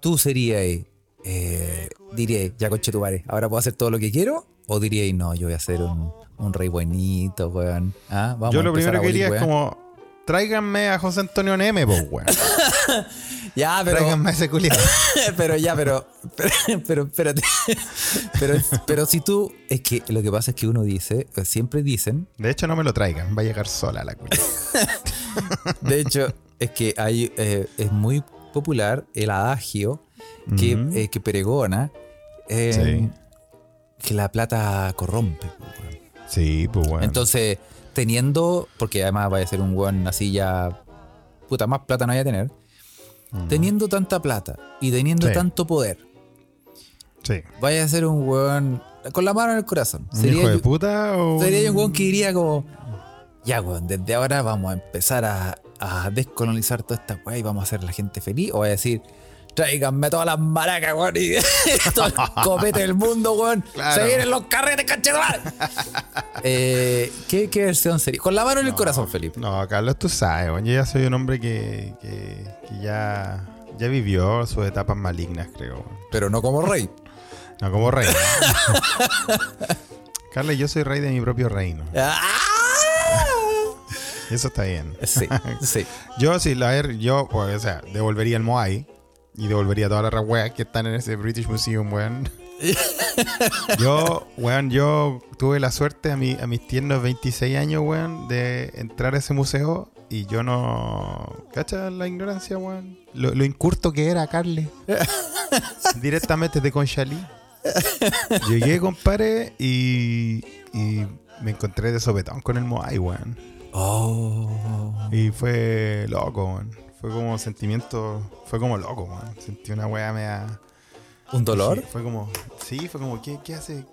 tú serías, eh, dirías, ya conche tu ahora puedo hacer todo lo que quiero, o dirías, no, yo voy a ser un, un rey buenito, weón. Ah, vamos Yo lo primero que diría es como. Tráiganme a José Antonio Neme, pues, weón. Ya, pero, Tráiganme ese culiado. pero ya, pero, pero, pero espérate. Pero, pero si tú, es que lo que pasa es que uno dice, siempre dicen, De hecho, no me lo traigan. Va a llegar sola la culia. de hecho, es que hay, eh, es muy popular el adagio que, eh, que pregona eh, Sí. que la plata corrompe. weón. Sí, pues, weón. Entonces, teniendo, porque además vaya a ser un weón así ya, puta, más plata no vaya a tener, teniendo tanta plata y teniendo Sí. tanto poder, sí. vaya a ser un weón con la mano en el corazón. ¿Un hijo de yo- puta o.? sería un weón que diría como, ya weón, desde ahora vamos a empezar a, a descolonizar toda esta weá y vamos a hacer a la gente feliz, o voy a decir... Tráiganme todas las maracas, weón, y todo el copete del mundo, weón. Claro. Se vienen los carretes, cachetumar. eh, ¿qué, ¿Qué versión sería? Con la mano en el corazón, Felipe. No, Carlos, tú sabes, weón. Yo ya soy un hombre que, que, que ya, ya vivió sus etapas malignas, creo. weón. Pero no como rey. No como rey. Carlos, yo soy rey de mi propio reino. ¡Ah! Eso está bien. Sí, sí. Yo, sí, la ver, yo, pues, o sea, devolvería el Moai y devolvería todas las weas que están en ese British Museum, weón. yo, weón, yo tuve la suerte a, mi, a mis tiernos 26 años, weón, de entrar a ese museo y yo no. ¿Cachas la ignorancia, weón? Lo, lo incurto que era, Carles. Directamente de Conchalí. Llegué, compadre, y, y me encontré de sopetón con el Moai, weón. Oh. Y fue loco, man. Fue como sentimiento. Fue como loco, man. Sentí una weá media. ¿Un dolor? Dije- fue como. Sí, fue como, ¿qué, qué hace?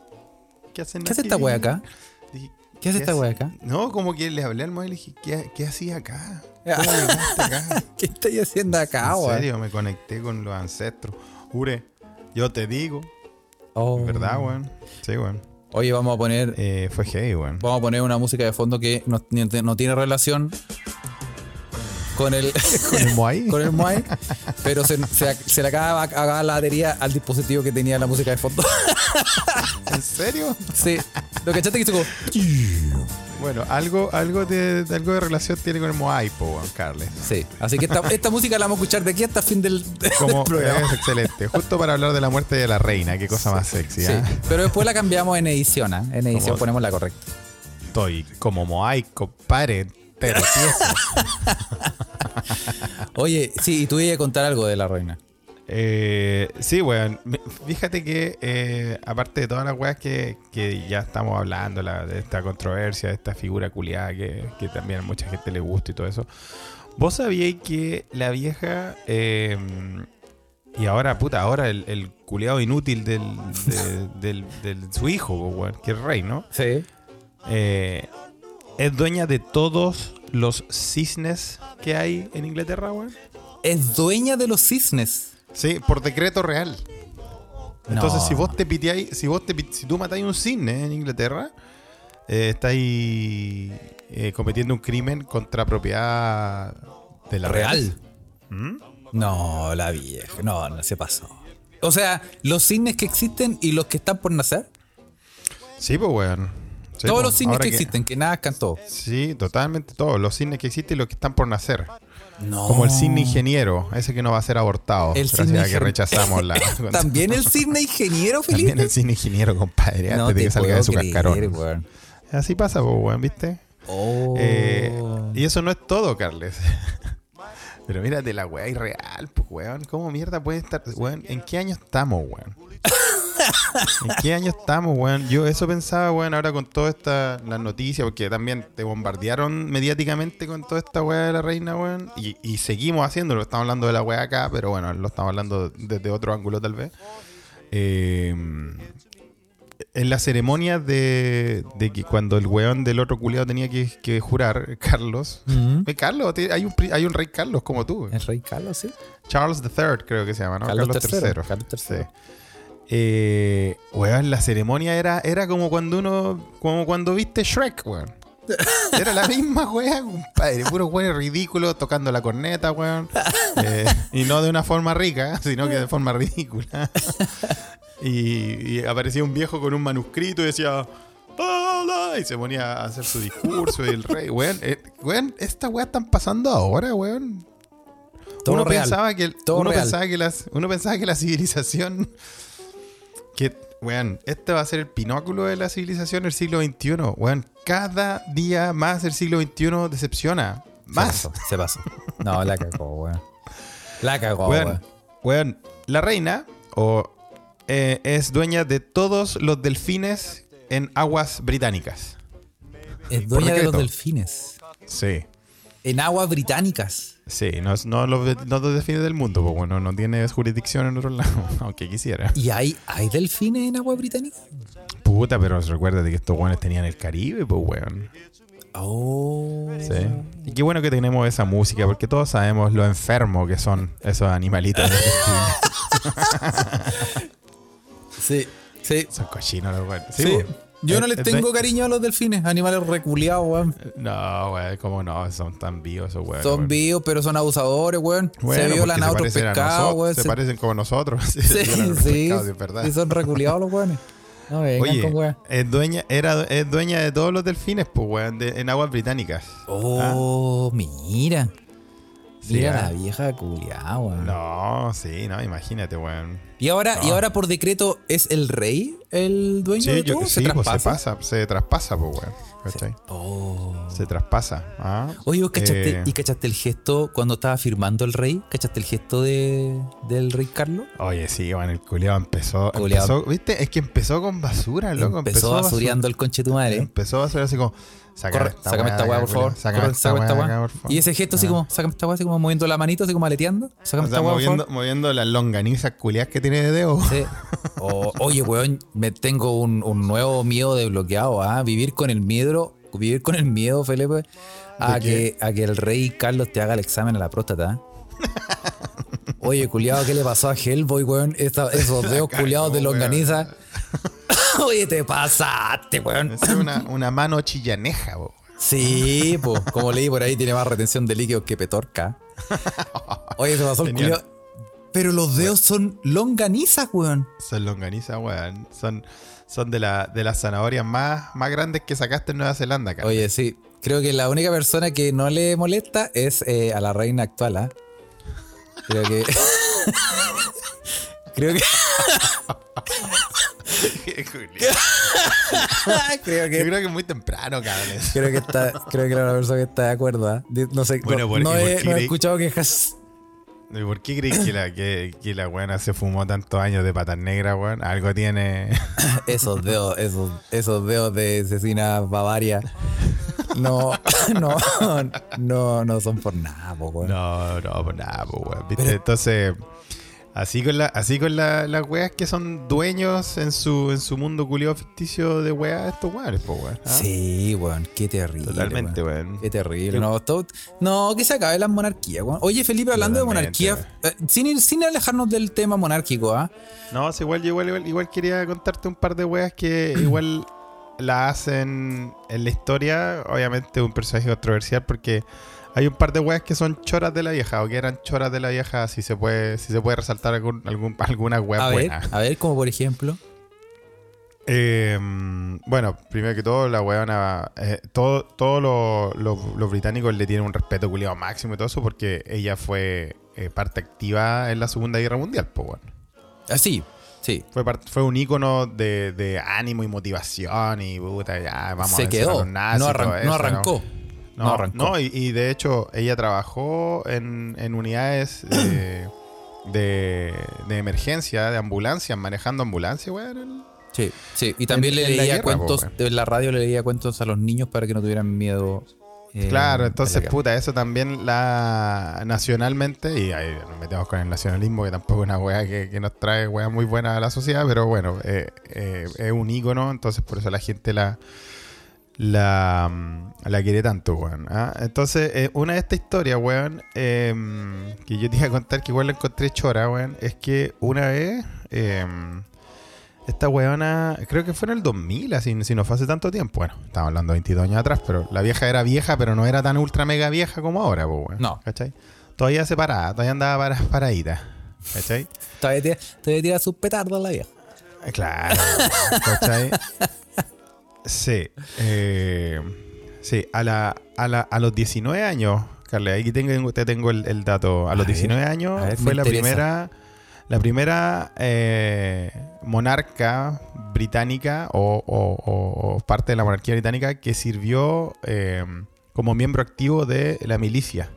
¿Qué hacen ¿Qué hace esta wea acá? Dije, ¿Qué hace esta wea acá? No, como que le hablé al móvil y le dije, ¿qué, qué hacía acá? ¿Cómo llegaste acá? ¿Qué estáis haciendo acá, en weón? serio, me conecté con los ancestros. Jure, yo te digo. Oh. ¿Verdad, weón? Sí, weón. Oye, vamos a poner. Eh, fue heavy, weón. Vamos a poner una música de fondo que no, no tiene relación con el, ¿Con el Moai? con el Moai, pero se, se, se le acaba la batería al dispositivo que tenía la música de fondo. ¿En serio? sí. Lo que echaste que hizo como. Bueno, algo, algo, de, de- algo de relación tiene con el Moai, po, Carles. Sí. Así que esta, esta música la vamos a escuchar de aquí hasta el fin del, Como programa. es excelente. Justo para hablar de la muerte de la reina, qué cosa más sexy, Sí, ¿ah? pero después la cambiamos en edición, ¿ah? En edición Como- ponemos la correcta. Estoy como Moai, compadre, tieso. Oye, sí, y tú ibas a contar algo de la reina. Eh, sí, weón. Me- Fíjate que, eh, aparte de todas las weas que, que ya estamos hablando, la- de esta controversia, de esta figura culiada que, que también a mucha gente le gusta y todo eso, ¿vos sabíais que la vieja. eh, y ahora, puta, ahora el, el culiado inútil del, de, del- del- su hijo, weón, que es rey, ¿no? Sí. Es dueña de todos los cisnes que hay en Inglaterra, weón. Es dueña de los cisnes. Sí, por decreto real. Entonces, No. si vos te piteáis, si vos te si tú matáis un cisne en Inglaterra, eh, estáis eh, cometiendo un crimen contra propiedad de la Real. realeza. ¿Mm? No, la vieja. No, no se pasó. O sea, los cisnes que existen y los que están por nacer. Sí, pues, weón. Sí, todos los Ahora que, existen, que nada cantó. Sí, totalmente todos. Los cisnes que existen y los que están por nacer. No. Como el cisne ingeniero, ese que no va a ser abortado. El gracias cisne a que rechazamos la. También el cisne ingeniero, Felipe. También el cisne ingeniero, compadre, no antes de que salga de su creer, cascarón. weón. Así pasa, pues, weón, ¿viste? Oh. Eh, y eso no es todo, Carles. Pero mírate la weá irreal, pues, weón. ¿Cómo mierda puede estar? Weón, ¿en qué año estamos, weón? ¿En qué año estamos, weón? Yo eso pensaba, weón, ahora con toda esta las noticias, porque también te bombardearon mediáticamente con toda esta weá de la reina, weón. Y, y seguimos haciéndolo. Estamos hablando de la weá acá, pero bueno, lo estamos hablando desde otro ángulo tal vez. Eh, en la ceremonia de, de que cuando el weón del otro culiado tenía que, que jurar, Carlos. Mm. Eh, Carlos, hay un, hay un rey Carlos como tú. El rey Carlos, sí. Charles III creo que se llama, ¿no? Carlos Carlos, III, III. Carlos III. Sí. Eh, weón, la ceremonia era, era como cuando uno, como cuando viste Shrek, weón. Era la misma weá, compadre. Puro weón ridículo tocando la corneta, weón. Eh, y no de una forma rica, sino que de forma ridícula. Y, y aparecía un viejo con un manuscrito y decía. "Hola", Y se ponía a hacer su discurso y el rey, weón. eh, weón, esta weá están pasando ahora, weón. Todo uno real. pensaba que Todo uno real. pensaba que las uno pensaba que la civilización que weón, este va a ser el pinóculo de la civilización del siglo XXI, weón. Cada día más el siglo XXI decepciona. Se Más. pasó, se pasó. No, la cagó, weón. La cagó, Weón, weón. weón, la reina o, eh, es dueña de todos los delfines en aguas británicas. Es dueña de los delfines. Sí. En aguas británicas. Sí, no, no los, no los delfines del mundo, porque bueno, no tiene jurisdicción en otro lado, aunque quisiera. ¿Y hay, hay delfines en aguas británicas? Puta, pero recuerda que estos weones tenían el Caribe, pues weón. Oh. Sí. Y qué bueno que tenemos esa música, porque todos sabemos lo enfermo que son esos animalitos. Sí, sí. son cochinos los weones. Sí. pues. Yo no Es- les es tengo cariño a los delfines, animales reculeados, weón. No, weón, cómo no, son tan vivos esos weones. Son weón. vivos, pero son abusadores, weón. Bueno, se violan a otros pescados, weón. Se Se- parecen como nosotros. Sí, sí. pescados, es verdad. Sí, son reculeados los weones. No vengan Oye, con weón. es dueña, era, es dueña de todos los delfines, pues, weón, de- en aguas británicas. Oh, mira. Sí, Mira la vieja culiada, weón. No, sí, no, imagínate, weón. Y ahora, y ahora por decreto, ¿es el rey el dueño Sí, de yo- todo? sí, ¿Se pues se traspasa? pasa, se traspasa, pues, weón. ¿Cachai? Oh. Se traspasa. ¿ah? Oye, ¿vos cachaste, Eh, ¿y cachaste el gesto cuando estaba firmando el rey? ¿Cachaste el gesto de, del rey Carlos? Oye, sí, bueno, el culiado empezó, empezó. ¿Viste? Es que empezó con basura, loco. Empezó, basu- basureando el conche tu madre. Empezó a basurar así como. Sácame esta weá, por favor. Sácame esta esta weá. Y ese gesto así Ah. como, sácame esta weá, así como moviendo la manito, así como aleteando. Sácame esta weá, moviendo, las longanizas culiadas que tiene de dedo. Sí. Oye, weón, me tengo un, un nuevo miedo desbloqueado, ¿ah? Vivir con el miedo, vivir con el miedo, Felipe, a ¿De que, a que el rey Carlos te haga el examen a la próstata. Oye, culiado, ¿qué le pasó a Hellboy, weón? Esta- esos dedos culiados de weón. longaniza. Oye, te pasaste, weón. Es una, una mano chillaneja, bo. Sí, pues, como leí por ahí, tiene más retención de líquidos que Petorca. Oye, se pasó el culiado. Pero los dedos son longanizas, weón. Son longaniza, weón. Son, son de, la, de las zanahorias más, más grandes que sacaste en Nueva Zelanda, cara. Oye, sí. Creo que la única persona que no le molesta es eh, a la reina actual, ¿ah? Creo que. creo que. creo Yo que. creo que es muy temprano, cabrón. Creo que está, creo que era una persona que está de acuerdo, ¿ah? No sé, Bueno, no, ¿por- no he, no he escuchado quejas. ¿Y por qué crees que la, que, que la weona se fumó tantos años de patas negras, weón? Algo tiene. Esos dedos, esos, esos dedos de asesina Bavaria. No, no, no, no son por nada, po, weón. No, no, pues nada, weón. ¿Viste? Pero- Entonces, así con, la, así con la- las weas que son dueños en su, en su mundo culiado ficticio de weas, estos weones, pues, weón. ¿ah? Sí, weón, qué terrible. Totalmente, weón. weón. Qué terrible. No, todo- no, que se acabe las monarquías, weón. Oye, Felipe, hablando Totalmente, de monarquía, eh, sin, ir- sin alejarnos del tema monárquico, ¿ah? No, igual, yo igual, igual, igual quería contarte un par de weas que igual la hacen en la historia. Obviamente un personaje controversial porque hay un par de weas que son choras de la vieja o que eran choras de la vieja, si se puede, si se puede resaltar algún, algún, alguna wea A ver, buena. a ver, como por ejemplo. Eh, bueno, primero que todo, la weona. eh, todo, todos los los- los británicos le tienen un respeto culiado máximo y todo eso porque ella fue eh, parte activa en la Segunda Guerra Mundial, pues bueno. Ah, sí. Fue, fue un ícono de, de ánimo y motivación y puta, ya vamos Se a quedó. los nazis no, arran- arrancó. No, No arrancó. no, y, y de hecho ella trabajó en, en unidades de, de, de emergencia, de ambulancias, manejando ambulancias, weón. Sí, sí. Y también En- le leía guerra, po, cuentos, weón. en la radio le leía cuentos a los niños para que no tuvieran miedo. Eh, Claro, en entonces, puta, eso también la nacionalmente, y ahí nos metemos con el nacionalismo, que tampoco es una weá que, que nos trae weá muy buena a la sociedad, pero bueno, eh, eh, es un ícono, entonces por eso la gente la la, la quiere tanto, weón. ¿ah? Entonces, una de estas historias, weón, eh, que yo te iba a contar, que igual la encontré chora, weón, es que una vez, eh, esta weona, creo que fue en el 2000, así, si no fue hace tanto tiempo. Bueno, estamos hablando de 22 años atrás, pero la vieja era vieja, pero no era tan ultra mega vieja como ahora, pues, weón. No. ¿Cachai? Todavía separada, todavía andaba para, paradita. ¿Cachai? Todavía tira, todavía tira sus petardos la vieja. Eh, Claro. ¿Cachai? Sí. eh, sí, a, la, a, la, a los 19 años, Carle, aquí tengo, te tengo el, el dato. A los ver, 19 años ver, fue la interesa. primera, la primera eh, monarca británica o, o- o- o parte de la monarquía británica que sirvió eh, como miembro activo de la milicia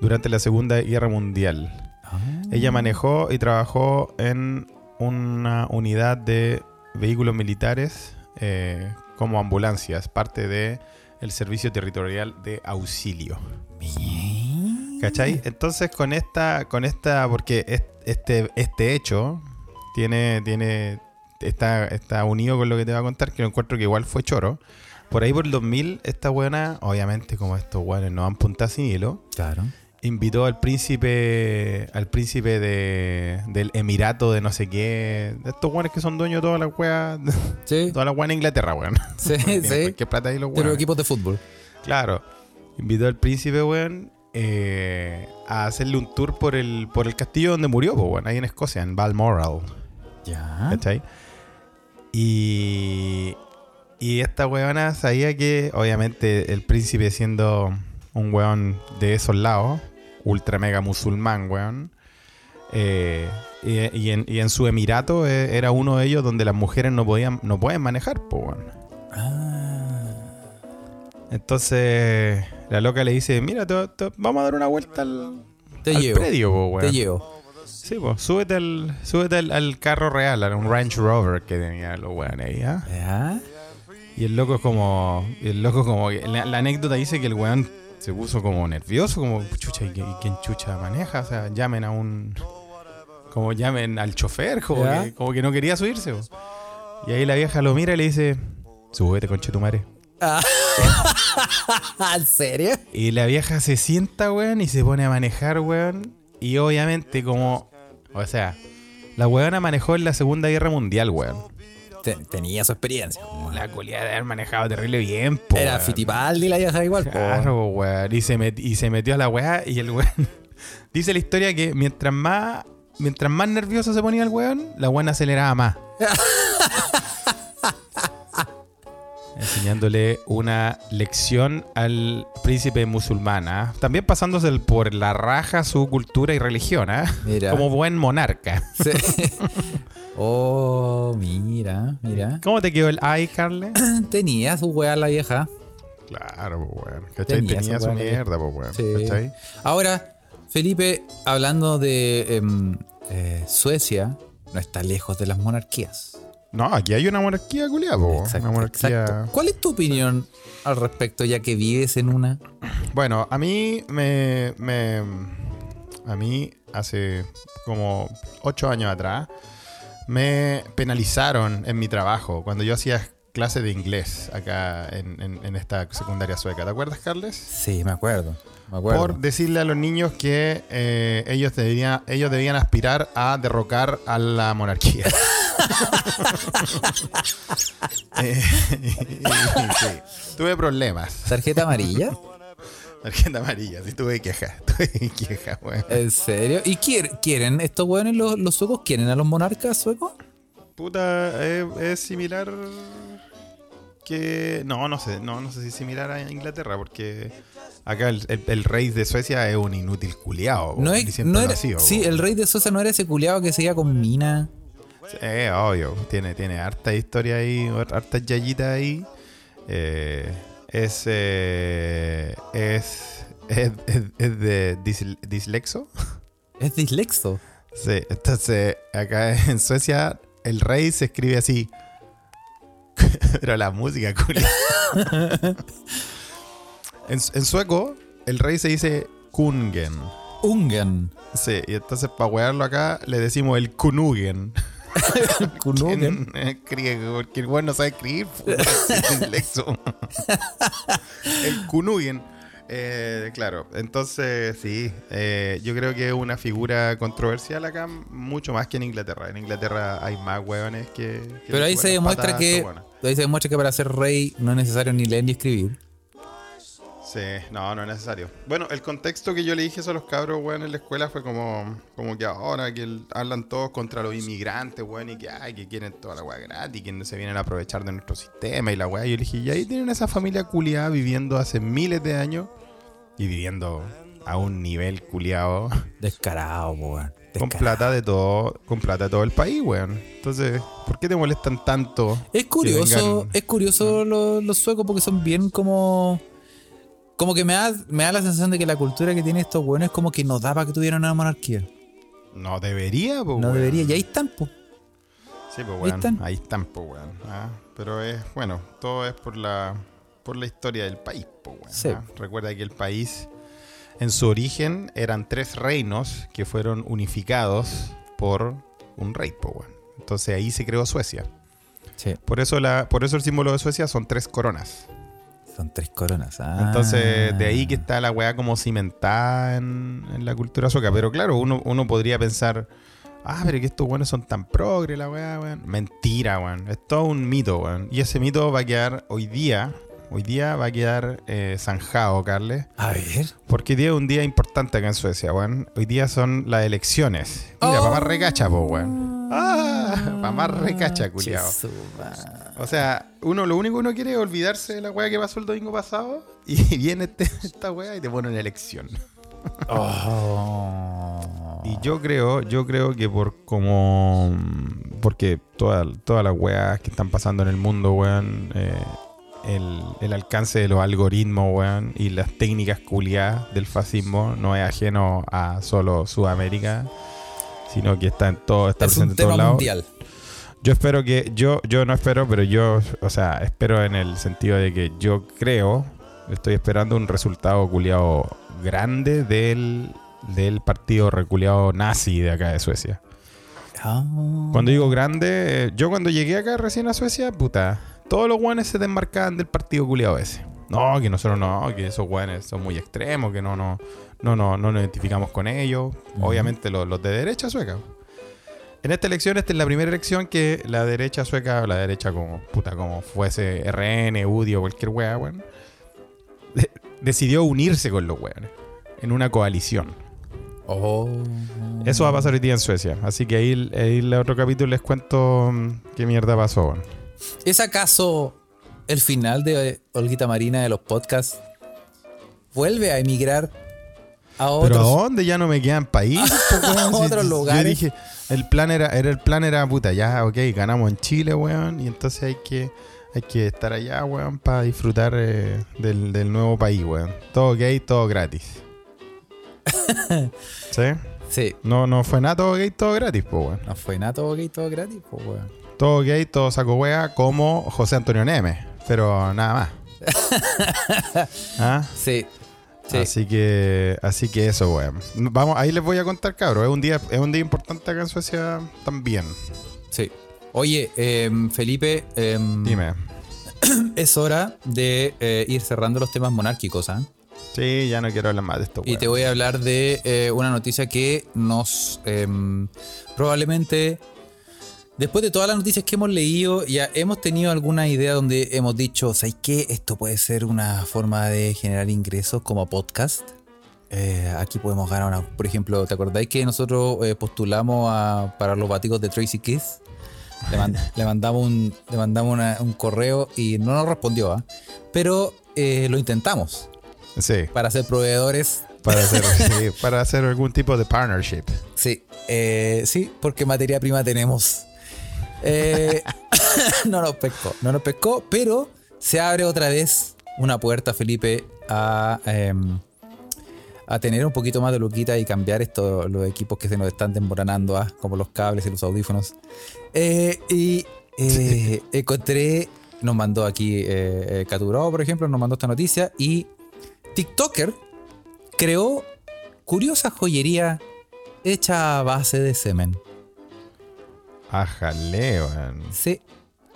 durante la Segunda Guerra Mundial. Ah. Ella manejó y trabajó en una unidad de vehículos militares eh, como ambulancias, parte de el servicio territorial de auxilio. ¿Cachai? Entonces con esta, con esta, porque es- este, este hecho tiene, tiene, está, está unido con lo que te voy a contar, que lo encuentro que igual fue choro. Por ahí por el 2000, esta buena, obviamente como estos buenos no van puntas sin hilo, Claro. invitó al príncipe al príncipe de, del emirato de no sé qué de estos weones que son dueños de todas las weas Sí, todas las weas en Inglaterra weón sí, sí. cualquier plata ahí los De los weones equipos de fútbol. claro invitó al príncipe weón eh, a hacerle un tour por el por el castillo donde murió po, weón, ahí en Escocia en Balmoral Ya. ¿cachai? y y esta weona sabía que obviamente el príncipe siendo un weón de esos lados ultra mega musulmán, weón. eh, y, y en, y en su emirato eh, era uno de ellos donde las mujeres no podían no pueden manejar, po, weón. Ah. Entonces la loca le dice, mira, te- te- vamos a dar una vuelta al, Te al llevo. predio, po, weón. Te llevo. Sí, pues, súbete, al, súbete al, al carro real, a un Range Rover que tenía los weones ahí, ¿ah? Y el loco es como. El loco como. La, la anécdota dice que el weón se puso como nervioso, como chucha, ¿y, y quién chucha maneja? O sea, llamen a un. Como llamen al chofer, como, que, como que no quería subirse. po. Y ahí la vieja lo mira y le dice: Súbete, conchetumare. ¿En serio? Y la vieja se sienta, weón, y se pone a manejar, weón. Y obviamente, como. O sea, la weona manejó en la Segunda Guerra Mundial, weón. Te- tenía su experiencia. La cualidad de haber manejado terrible bien, po. Era weón. Fittipaldi la vieja igual. po. Claro, weón. Y se, met- y se metió a la weá y el weón. Dice la historia que mientras más mientras más nervioso se ponía el weón, la buena aceleraba más. Enseñándole una lección al príncipe musulmán. ¿ah? También pasándose por la raja su cultura y religión. ¿ah? Mira. Como buen monarca. Sí. oh, mira, mira. ¿Cómo te quedó el ay, Carle? Tenía su weá la vieja. Claro, pues weón. ¿Cachai? Tenía su mierda, pues weón. Sí. ¿Cachai? Ahora, Felipe, hablando de em, eh, Suecia, no está lejos de las monarquías. No, aquí hay una monarquía culiada, Una monarquía. exacto. ¿Cuál es tu opinión al respecto, ya que vives en una? Bueno, a mí me, me- A mí, hace como ocho años atrás, me penalizaron en mi trabajo cuando yo hacía clase de inglés acá en, en- en esta secundaria sueca. ¿Te acuerdas, Carles? Sí, me acuerdo. Me acuerdo. Por decirle a los niños que eh, ellos, debían, ellos debían aspirar a derrocar a la monarquía. Eh, sí, tuve problemas. ¿Tarjeta amarilla? Tarjeta amarilla, sí tuve quejas. Tuve quejas, weón. ¿En serio? ¿Y quier- quieren estos weones, los, los suecos, quieren a los monarcas suecos? Puta, eh, es similar que. No, no sé, no, no sé si similar a Inglaterra, porque acá el, el- el rey de Suecia es un inútil culiao. No es, no era, ha sido, sí, el rey de Suecia no era ese culiado que seguía con mina. Sí, obvio, tiene, tiene harta historia ahí, hartas yayitas ahí. Eh, es, eh, es, es, es- es de disl- dislexo. Es dislexo. Sí, entonces acá en Suecia el rey se escribe así. Pero la música, culia. en, en sueco, el rey se dice Kungen. Ungan. Sí, y entonces para wearlo acá le decimos el Kunugen. Kunugen. En, en griego, porque el weón no sabe escribir. el Kunugen. Eh, claro, entonces sí, eh, yo creo que es una figura controversial acá, mucho más que en Inglaterra. En Inglaterra hay más hueones que. que Pero ahí se demuestra que ahí se demuestra que para ser rey no es necesario ni leer ni escribir. Sí, no, no es necesario. Bueno, el contexto que yo le dije eso a los cabros, weón, en la escuela fue como, como que ahora que el- hablan todos contra los inmigrantes, weón, y que, ay, que quieren toda la weá gratis, que se vienen a aprovechar de nuestro sistema y la weá. Yo le dije, y ahí tienen esa familia culiada viviendo hace miles de años y viviendo a un nivel culiado Descarado, weón. con plata de todo, con plata de todo el país, weón. Entonces, ¿por qué te molestan tanto? Es curioso, vengan- es curioso lo- los suecos porque son bien como. Como que me da, me da la sensación de que la cultura que tienen estos weones es como que no da para que tuvieran una monarquía. No debería, pues, No weón. debería, y ahí están, po. Sí, pues Ahí weón, están. ahí están, pues weón. ah, Pero es, bueno, todo es por la por la historia del país, pues weón. Sí. ah. Recuerda que el país, en su origen, eran tres reinos que fueron unificados por un rey, pues weón. Entonces ahí se creó Suecia. Sí, Por eso, la, por eso el símbolo de Suecia son tres coronas. Son tres coronas. Ah. Entonces, de ahí que está la weá como cimentada en, en la cultura sueca. Pero claro, uno, uno podría pensar, ah, pero que estos buenos son tan progre, la weá, weón. Mentira, weón. Es todo un mito, weón. Y ese mito va a quedar hoy día, hoy día va a quedar eh, zanjado, Carles. A ver. Porque hoy día es un día importante acá en Suecia, weón. Hoy día son las elecciones. Mira, Oh. más recacha, po, weón. Ah, más recacha, culiao. O sea, uno lo único que uno quiere es olvidarse de la weá que pasó el domingo pasado y viene este- esta weá y te pone una elección. Oh. Y yo creo, yo creo que por como porque toda- todas las weas que están pasando en el mundo, weón, eh, el, el alcance de los algoritmos, weón, y las técnicas culiadas del fascismo no es ajeno a solo Sudamérica, sino que está en todo, está es presente un en todos lados. mundial. Yo espero que, yo, yo no espero, pero yo, o sea, espero en el sentido de que yo creo, estoy esperando un resultado culiado grande del, del partido reculeado nazi de acá de Suecia. Ah. Cuando digo grande, eh, yo cuando llegué acá recién a Suecia, puta, todos los guanes se desmarcaban del partido culiado ese. No, que nosotros no, que esos guanes son muy extremos, que no, no, no, no, no nos identificamos con ellos. Obviamente los, los de derecha sueca. En esta elección, esta es la primera elección que la derecha sueca, o la derecha como, puta, como fuese RN, UDI o cualquier wea, weón, de- decidió unirse con los weones en una coalición. Oh. Eso va a pasar hoy día en Suecia. Así que ahí, ahí en el otro capítulo les cuento mm, qué mierda pasó. weón. ¿Es acaso el final de Olguita Marina de los podcasts? ¿Vuelve a emigrar a Pero ¿a otros? dónde ya no me quedan países? A otros yo lugares. dije, el plan era, era el plan era puta, ya, ok, ganamos en Chile, weón. Y entonces hay que, hay que estar allá, weón, para disfrutar eh, del, del nuevo país, weón. Todo gay, todo gratis. ¿Sí? Sí. No, no fue nada todo gay, todo gratis, pues, weón. No fue nada todo gay, todo gratis, pues, weón. Todo gay, todo saco wea, como José Antonio Neme. Pero nada más. ¿Ah? Sí. Sí. Así que, así que eso, weón. Vamos, ahí les voy a contar, cabros. Es un día, es un día importante acá en Suecia también. Sí. Oye, em, Felipe, em, Dime. es hora de eh, ir cerrando los temas monárquicos, ¿ah? Sí, ya no quiero hablar más de esto, Y te voy a hablar de eh, una noticia que nos em, probablemente, después de todas las noticias que hemos leído, ya hemos tenido alguna idea donde hemos dicho, ¿sabes qué? Esto puede ser una forma de generar ingresos como podcast. Eh, aquí podemos ganar una. Por ejemplo, ¿te acordáis que nosotros eh, postulamos a- para los baticos de Tracy Kiss? Le, man- le mandamos, un, le mandamos una- un correo y no nos respondió, ¿ah? pero eh, lo intentamos Sí, para ser proveedores para hacer, sí, para hacer algún tipo de partnership. Sí, eh, sí, porque materia prima tenemos. Eh, no nos pescó, no nos pescó, pero se abre otra vez una puerta, Felipe, a, em, a tener un poquito más de luquita y cambiar estos los equipos que se nos están desmoronando, ah, como los cables y los audífonos. Eh, y eh, encontré, nos mandó aquí eh, eh, Caturó, por ejemplo, nos mandó esta noticia y TikToker creó curiosa joyería hecha a base de semen. Ájale, weón. Sí.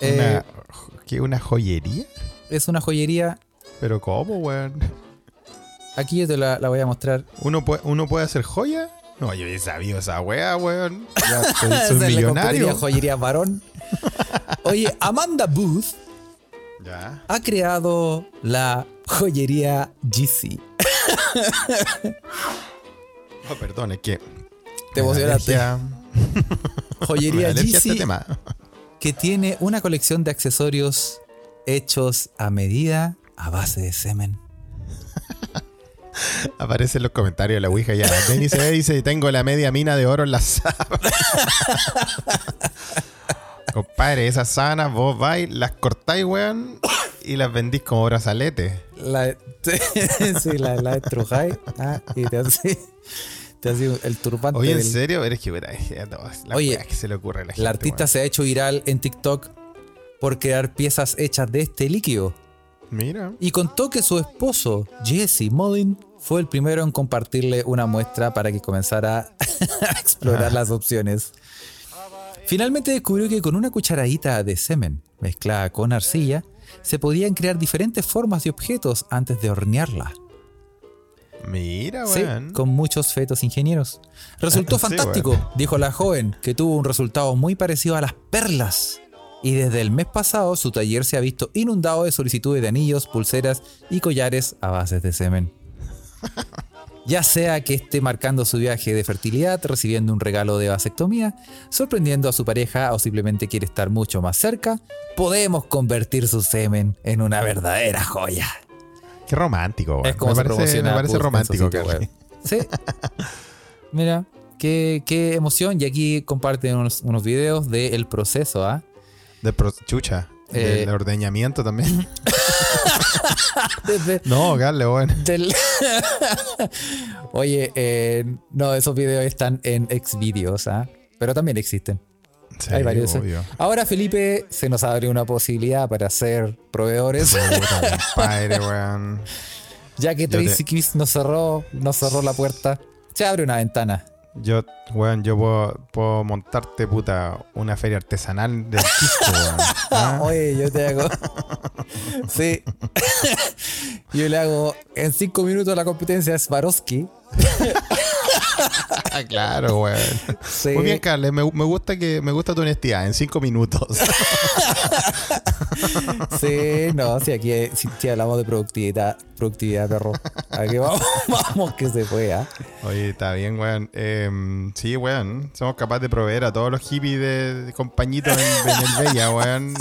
Eh, Una, ¿Qué? ¿Una joyería? es una joyería. ¿Pero cómo, weón? Aquí yo te la, la voy a mostrar. ¿Uno puede, ¿Uno puede hacer joya? No, yo he sabido esa wea, weón. Ya soy, soy la millonario. joyería varón. Oye, Amanda Booth Ya. ha creado la joyería GC. Oh, perdón, es que. Te emocionaste. Joyería este GC tema. que tiene una colección de accesorios hechos a medida a base de semen. Aparece en los comentarios de la Ouija ya. Denny se ve y dice: Tengo la media mina de oro en la sábana. Compadre, esas sábanas vos vais, las cortáis, weón, y las vendís como brazaletes. La, sí, la, la estrujáis ah, y te hace, te el turbante. Oye, ¿en del- serio? Eres que, la Oye, que se le ocurre a la gente. La artista se ha hecho viral en TikTok por crear piezas hechas de este líquido Mira. y contó que su esposo, Jesse Mullin, fue el primero en compartirle una muestra para que comenzara a explorar las opciones. Finalmente descubrió que con una cucharadita de semen mezclada con arcilla, se podían crear diferentes formas de objetos antes de hornearla. Mira, Sí, weón. con muchos fetos ingenieros. Resultó Sí, fantástico, weón. dijo la joven, que tuvo un resultado muy parecido a las perlas. Y desde el mes pasado su taller se ha visto inundado de solicitudes de anillos, pulseras y collares a bases de semen. Ya sea que esté marcando su viaje de fertilidad, recibiendo un regalo de vasectomía, sorprendiendo a su pareja o simplemente quiere estar mucho más cerca, podemos convertir su semen en una verdadera joya. Qué romántico, weón. Es como me parece, me parece romántico, sitio web. Sí. Mira, qué, qué emoción. Y aquí comparten unos, unos videos del proceso, ¿ah? De pro- chucha. Eh, del ordeñamiento también. Desde- no, weón. del- Oye, eh, no, esos videos están en Xvideos, ¿ah? Pero también existen. Sí, Hay varios. obvio. Ahora, Felipe, se nos abre una posibilidad para ser proveedores. Weón. ya que te- Tracy Kiss nos cerró, nos cerró la puerta. Se abre una ventana. Yo, weón, yo puedo, puedo montarte, puta, una feria artesanal del Quisco, weón. ¿Ah? Oye, yo te hago. sí. yo le hago en cinco minutos la competencia es Swarovski. Ah, claro, weón. Sí. Muy bien, Carles, me, me gusta que me gusta tu honestidad en cinco minutos. Sí, no, si aquí si, si hablamos de productividad, productividad, perro. Aquí vamos, vamos que se fue, ¿ah? Oye, está bien, weón. Em, sí, weón. Somos capaces de proveer a todos los hippies de, de compañitos en, en el Bella, weón.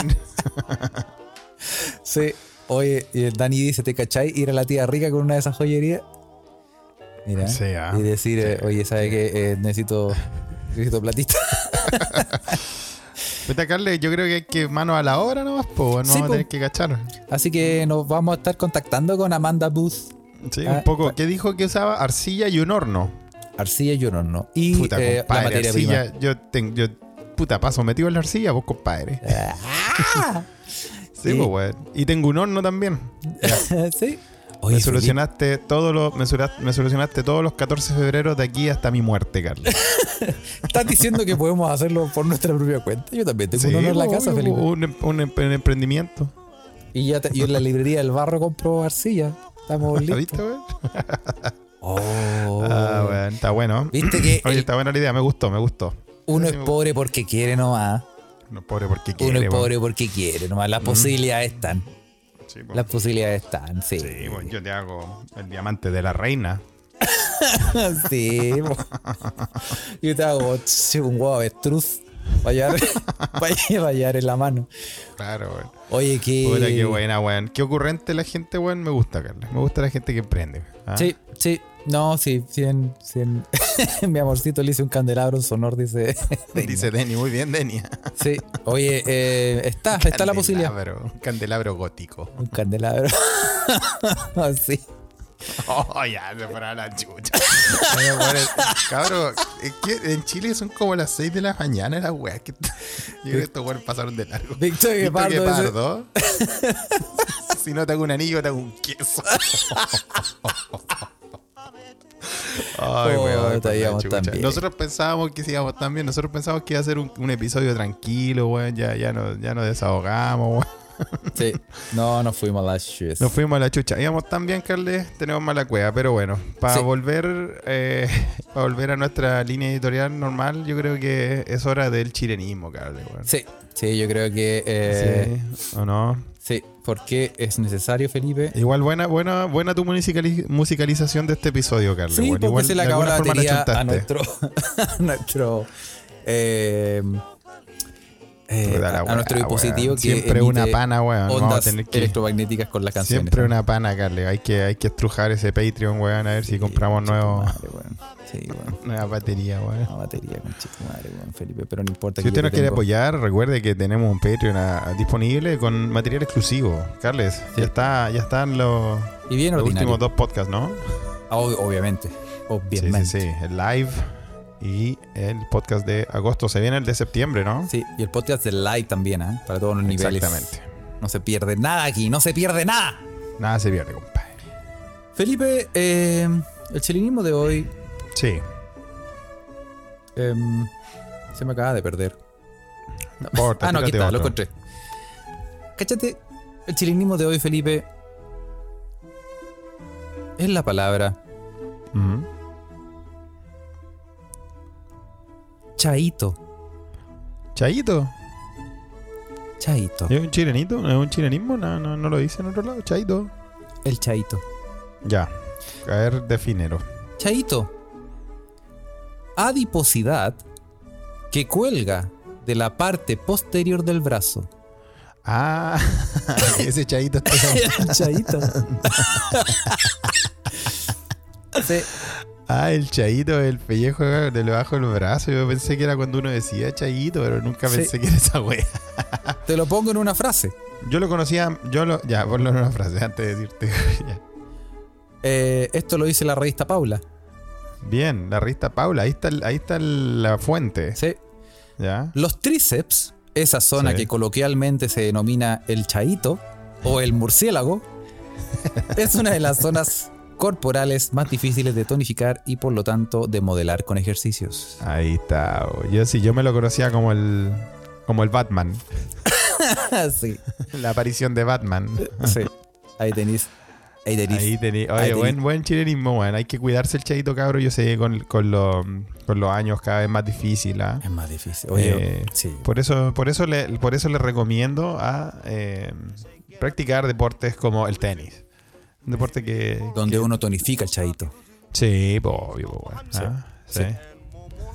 Sí. Oye, Dani dice, ¿te cachai? Ir a la tía rica con una de esas joyerías. Mira. Sí, ah. Y decir, eh, oye, ¿sabe qué? Eh, necesito, necesito platita. Vete a Carle, yo creo que hay que mano a la obra nomás, po, weón. Sí, vamos po. a tener que cachar. Así que nos vamos a estar contactando con Amanda Booth, Sí, Ah, un poco. ¿Qué dijo que usaba? Arcilla y un horno. Arcilla y un horno. Y Puta, eh, la materia arcilla. Yo tengo. Yo, puta, paso metido en la arcilla, vos, compadre. prima. Sí, Sí. pues. Y tengo un horno también. sí. Me solucionaste todos los me, me solucionaste todos los 14 de febrero de aquí hasta mi muerte, Carlos. ¿estás diciendo que podemos hacerlo por nuestra propia cuenta? Yo también tengo un horno en la casa, Felipe. Un, em- un em- un emprendimiento. Y ya te- yo en la librería del barro compro arcilla. Estamos ¿Lo listos. viste? Oh. Ah, weón, está bueno. Viste que Oye, el- está buena la idea, me gustó, me gustó. uno Sí, es pobre porque quiere nomás. No, pobre porque quiere. Uno es pobre porque quiere nomás. Las posibilidades están. Sí, po. Las posibilidades están, sí. Sí, weón, yo te hago el diamante de la reina. Sí, po. Yo te hago un huevo avestruz para llevar en la mano. Claro, weón. Oye, que. Puta, qué buena, weón. Qué ocurrente la gente, weón. Me gusta, Carlos. Me gusta la gente que emprende. ¿ah? Sí, sí. No, sí, cien, cien. Mi amorcito le hice un candelabro sonor, dice. Dice Denny, muy bien, Denny. Sí. Oye, eh, está, está la posibilidad. Un candelabro gótico. Un candelabro. sí. Oh, ya, se fuera la chucha. Cabrón, es que en Chile son como las 6 de la mañana las weas. Que... Yo creo que estos weones pasaron de largo. Víctor Guepardo. Guepardo. si no te hago un anillo, te hago un queso. Ay, weón, la chucha. Nosotros pensábamos que sí íbamos tan bien. Nosotros pensábamos que iba a ser un, un episodio tranquilo, weón. Ya, ya, nos, ya nos desahogamos, weón. Sí. No, nos fuimos a las shit. Nos fuimos a la chucha. Íbamos tan bien, Carles, tenemos mala cueva. Pero bueno, para Sí. volver eh, para volver a nuestra línea editorial normal, yo creo que es hora del chilenismo, Carles. weón. Sí, sí, yo creo que. Eh, Sí, ¿O no? Sí. porque es necesario, Felipe. Igual buena, buena, buena tu musicali- musicalización de este episodio, Carlos. Sí, porque Igual se le de acabó la batería a nuestro. a nuestro. eh, eh, a, nuestro dispositivo que. Siempre una pana, weón. Vamos a Ondas tener que. electromagnéticas con las canciones. Siempre una pana, Carles. Hay que, hay que estrujar ese Patreon, weón, a ver si compramos nuevo, Madre. Sí, nueva batería, weón. Una batería con chico madre, weón, Felipe. Pero no importa. Si usted nos quiere tengo- apoyar, recuerde que tenemos un Patreon a- disponible con material exclusivo. Carles, Sí. ya está, ya están los, Y bien los últimos dos podcasts, ¿no? Ah, ob- obviamente. Sí, Obviamente. sí, sí. El live y el podcast de agosto. Se viene el de septiembre, ¿no? Sí, y el podcast del live también, ¿eh? Para todos los niveles. Exactamente. No se pierde nada aquí, no se pierde nada. Nada se pierde, compadre. Felipe, eh, el chilinismo de hoy Sí. em, se me acaba de perder. No ah, no, aquí está, lo encontré. Cáchate, el chilinismo de hoy, Felipe, es la palabra Ujú. Chaito. Chaito. Chaito. ¿Es un chilenito? ¿Es un chilenismo? No, no, no lo dice en otro lado. Chaito. El chaito. Ya. A ver, definero. Chaito. Adiposidad que cuelga de la parte posterior del brazo. Ah, ese chaito está chaito. Ah, el chaito, el pellejo de debajo del brazo. Yo pensé que era cuando uno decía chaito, pero nunca Sí. pensé que era esa wea. Te lo pongo en una frase. Yo lo conocía, yo lo. Ya, ponlo en una frase antes de decirte. Eh, esto lo dice la revista Paula. Bien, la revista Paula, ahí está, ahí está la fuente. Sí. ¿Ya? Los tríceps, esa zona Sí. que coloquialmente se denomina el chaito o el murciélago, es una de las zonas corporales más difíciles de tonificar y por lo tanto de modelar con ejercicios. Ahí está. Yo sí, yo me lo conocía como el. Como el Batman. sí, La aparición de Batman. sí. Ahí tenéis. Ahí tenés. Ahí Ahí oye, tení. buen, buen chilenismo, weón. Hay que cuidarse el chayito, cabro. Yo sé, con, con, los, con los años cada vez más difícil, ¿ah? Es más difícil. Oye, Eh, sí. Por eso, por eso le, por eso le recomiendo a eh, practicar deportes como el tenis. Un deporte que. Donde que- uno tonifica el chadito. Sí, obvio. Sí, Ah, sí,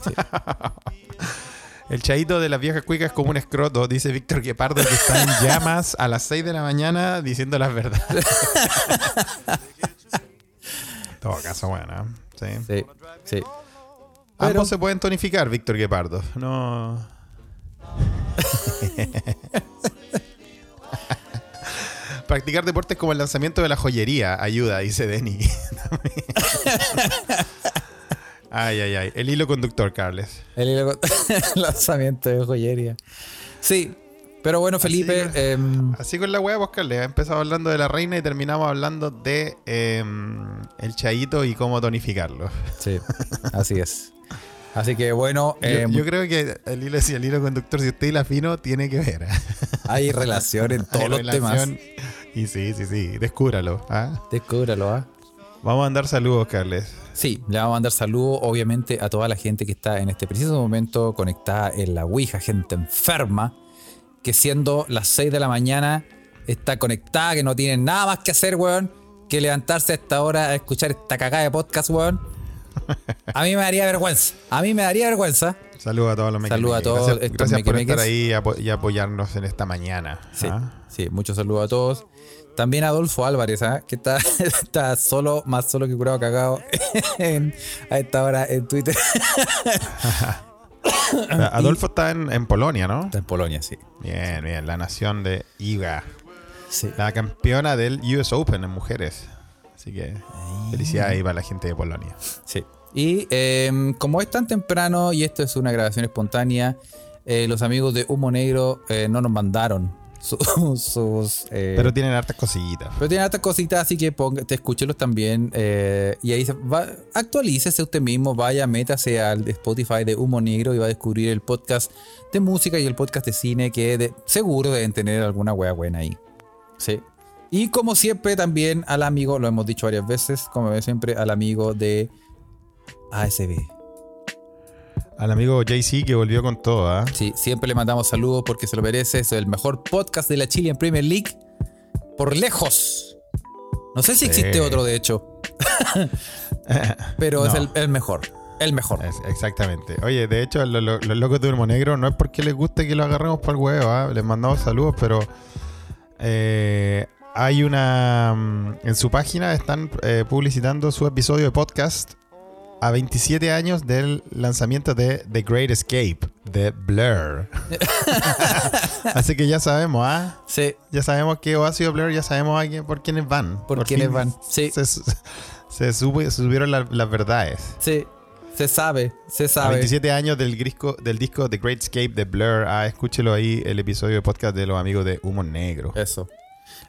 sí. El chadito de las viejas cuicas es como un escroto, dice Víctor Guepardo, que está en llamas a las 6 de la mañana diciendo las verdades. todo caso, bueno, sí. Sí, sí. Ambos Pero- se pueden tonificar, Víctor Guepardo. No. Practicar deportes como el lanzamiento de la joyería ayuda, dice Denny. ay, ay, ay. El hilo conductor, Carles. El hilo- lanzamiento de joyería. Sí, pero bueno, Felipe. em, Así con la wea, pues, Carles. Ha empezado hablando de la reina y terminamos hablando de em, el chayito y cómo tonificarlo. sí, así es. Así que bueno, Yo, em, yo creo que el hilo, si el hilo conductor, si usted hila fino, tiene que ver. hay relación en todos Hay los temas. relación. Y sí, sí, sí. Descúbralo. ¿ah? Descúbralo, ¿ah? Vamos a mandar saludos, Carles. Sí, le vamos a mandar saludos, obviamente, a toda la gente que está en este preciso momento conectada en la Ouija, gente enferma, que siendo las 6 de la mañana está conectada, que no tiene nada más que hacer, weón, que levantarse a esta hora a escuchar esta cagada de podcast, weón. A mí me daría vergüenza. A mí me daría vergüenza. Saludos a todos los Saludos a todos Gracias, por estar ahí y apo- y apoyarnos en esta mañana. Sí, ¿ah? sí, muchos saludos a todos. También a Adolfo Álvarez, ¿ah? que está, está solo, más solo que curado cagado en- a esta hora en Twitter. Adolfo está en, en Polonia, ¿no? Está en Polonia, sí. Bien, bien. La nación de Iga. Sí. La campeona del US Open en mujeres. Así que felicidades ahí para la gente de Polonia. Sí. Y eh, como es tan temprano y esto es una grabación espontánea, eh, los amigos de Humo Negro eh, no nos mandaron su- sus... eh, Pero tienen hartas cositas. pero tienen otras cositas, así que ponga, te escúchelos también. y ahí va, actualícese usted mismo, vaya, métase al Spotify de Humo Negro y va a descubrir el podcast de música y el podcast de cine que de- seguro deben tener alguna wea buena ahí. Sí. Y como siempre, también al amigo, lo hemos dicho varias veces, como siempre, al amigo de ASB. Al amigo JC que volvió con todo, ¿ah? Sí, siempre le mandamos saludos porque se lo merece. Es el mejor podcast de la Chilean Premier League. Por lejos. No sé si Sí. existe otro, de hecho. Pero es el, el mejor. El mejor. Es- exactamente. Oye, de hecho, lo- lo- los locos de Humo Negro no es porque les guste que lo agarremos para el huevo, ¿ah? les mandamos saludos, pero eh, hay una. mm, En su página están eh, publicitando su episodio de podcast a 27 años del lanzamiento de The Great Escape de Blur. Así que ya sabemos, ¿ah? Sí, Ya sabemos que Oasis o Blur, ya sabemos a quién- por quiénes van. Por quiénes fin van, sí. Se, subieron la- las verdades. sí. Se sabe, se A sabe. 27 años del disco, del disco The Great Escape de Blur. Ah, escúchelo ahí, el episodio de podcast de los amigos de Humo Negro. Eso.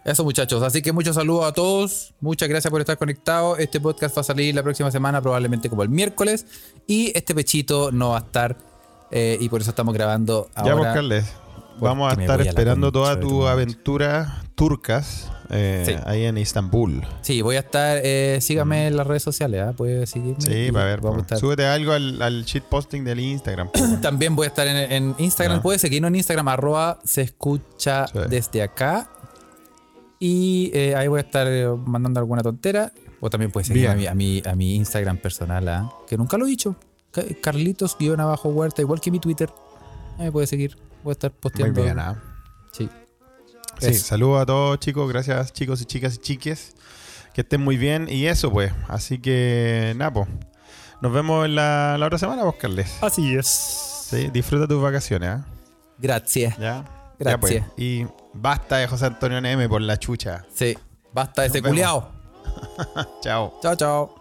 Eso, muchachos. Así que muchos saludos a todos. Muchas gracias por estar conectados. Este podcast va a salir la próxima semana, probablemente como el miércoles. Y este pechito no va a estar. eh, y por eso estamos grabando ya, ahora. buscarles. Vamos a estar esperando toda tu aventura turcas eh, Sí. ahí en Istambul. Sí, voy a estar. eh, sígame en las redes sociales. ¿ah? Puede seguirme. Sí, para ver. vamos a estar- Súbete algo al, al shitposting del Instagram. También voy a estar en, en Instagram. Ya. Puede seguirnos en Instagram, arroba se escucha Sí. desde acá. Y eh, ahí voy a estar eh, mandando alguna tontera. O también puede seguirme a mi, a, mi, a mi Instagram personal, ¿ah? que nunca lo he dicho. Ca- Carlitos-huerta, igual que mi Twitter. Ahí me puede seguir. Voy a estar Muy posteando. bien, ¿ah? Sí. Sí, saludos a todos chicos, gracias chicos y chicas y chiques. Que estén muy bien y eso pues. Así que, Napo. Nos vemos en la, la otra semana, vos, Carles. Así es. Sí, disfruta tus vacaciones, ¿ah? Gracias. ¿Ya? Gracias. Ya, pues. Y basta de José Antonio Neme por la chucha. Sí. Basta de ese culiao. Chao. Chao, chao.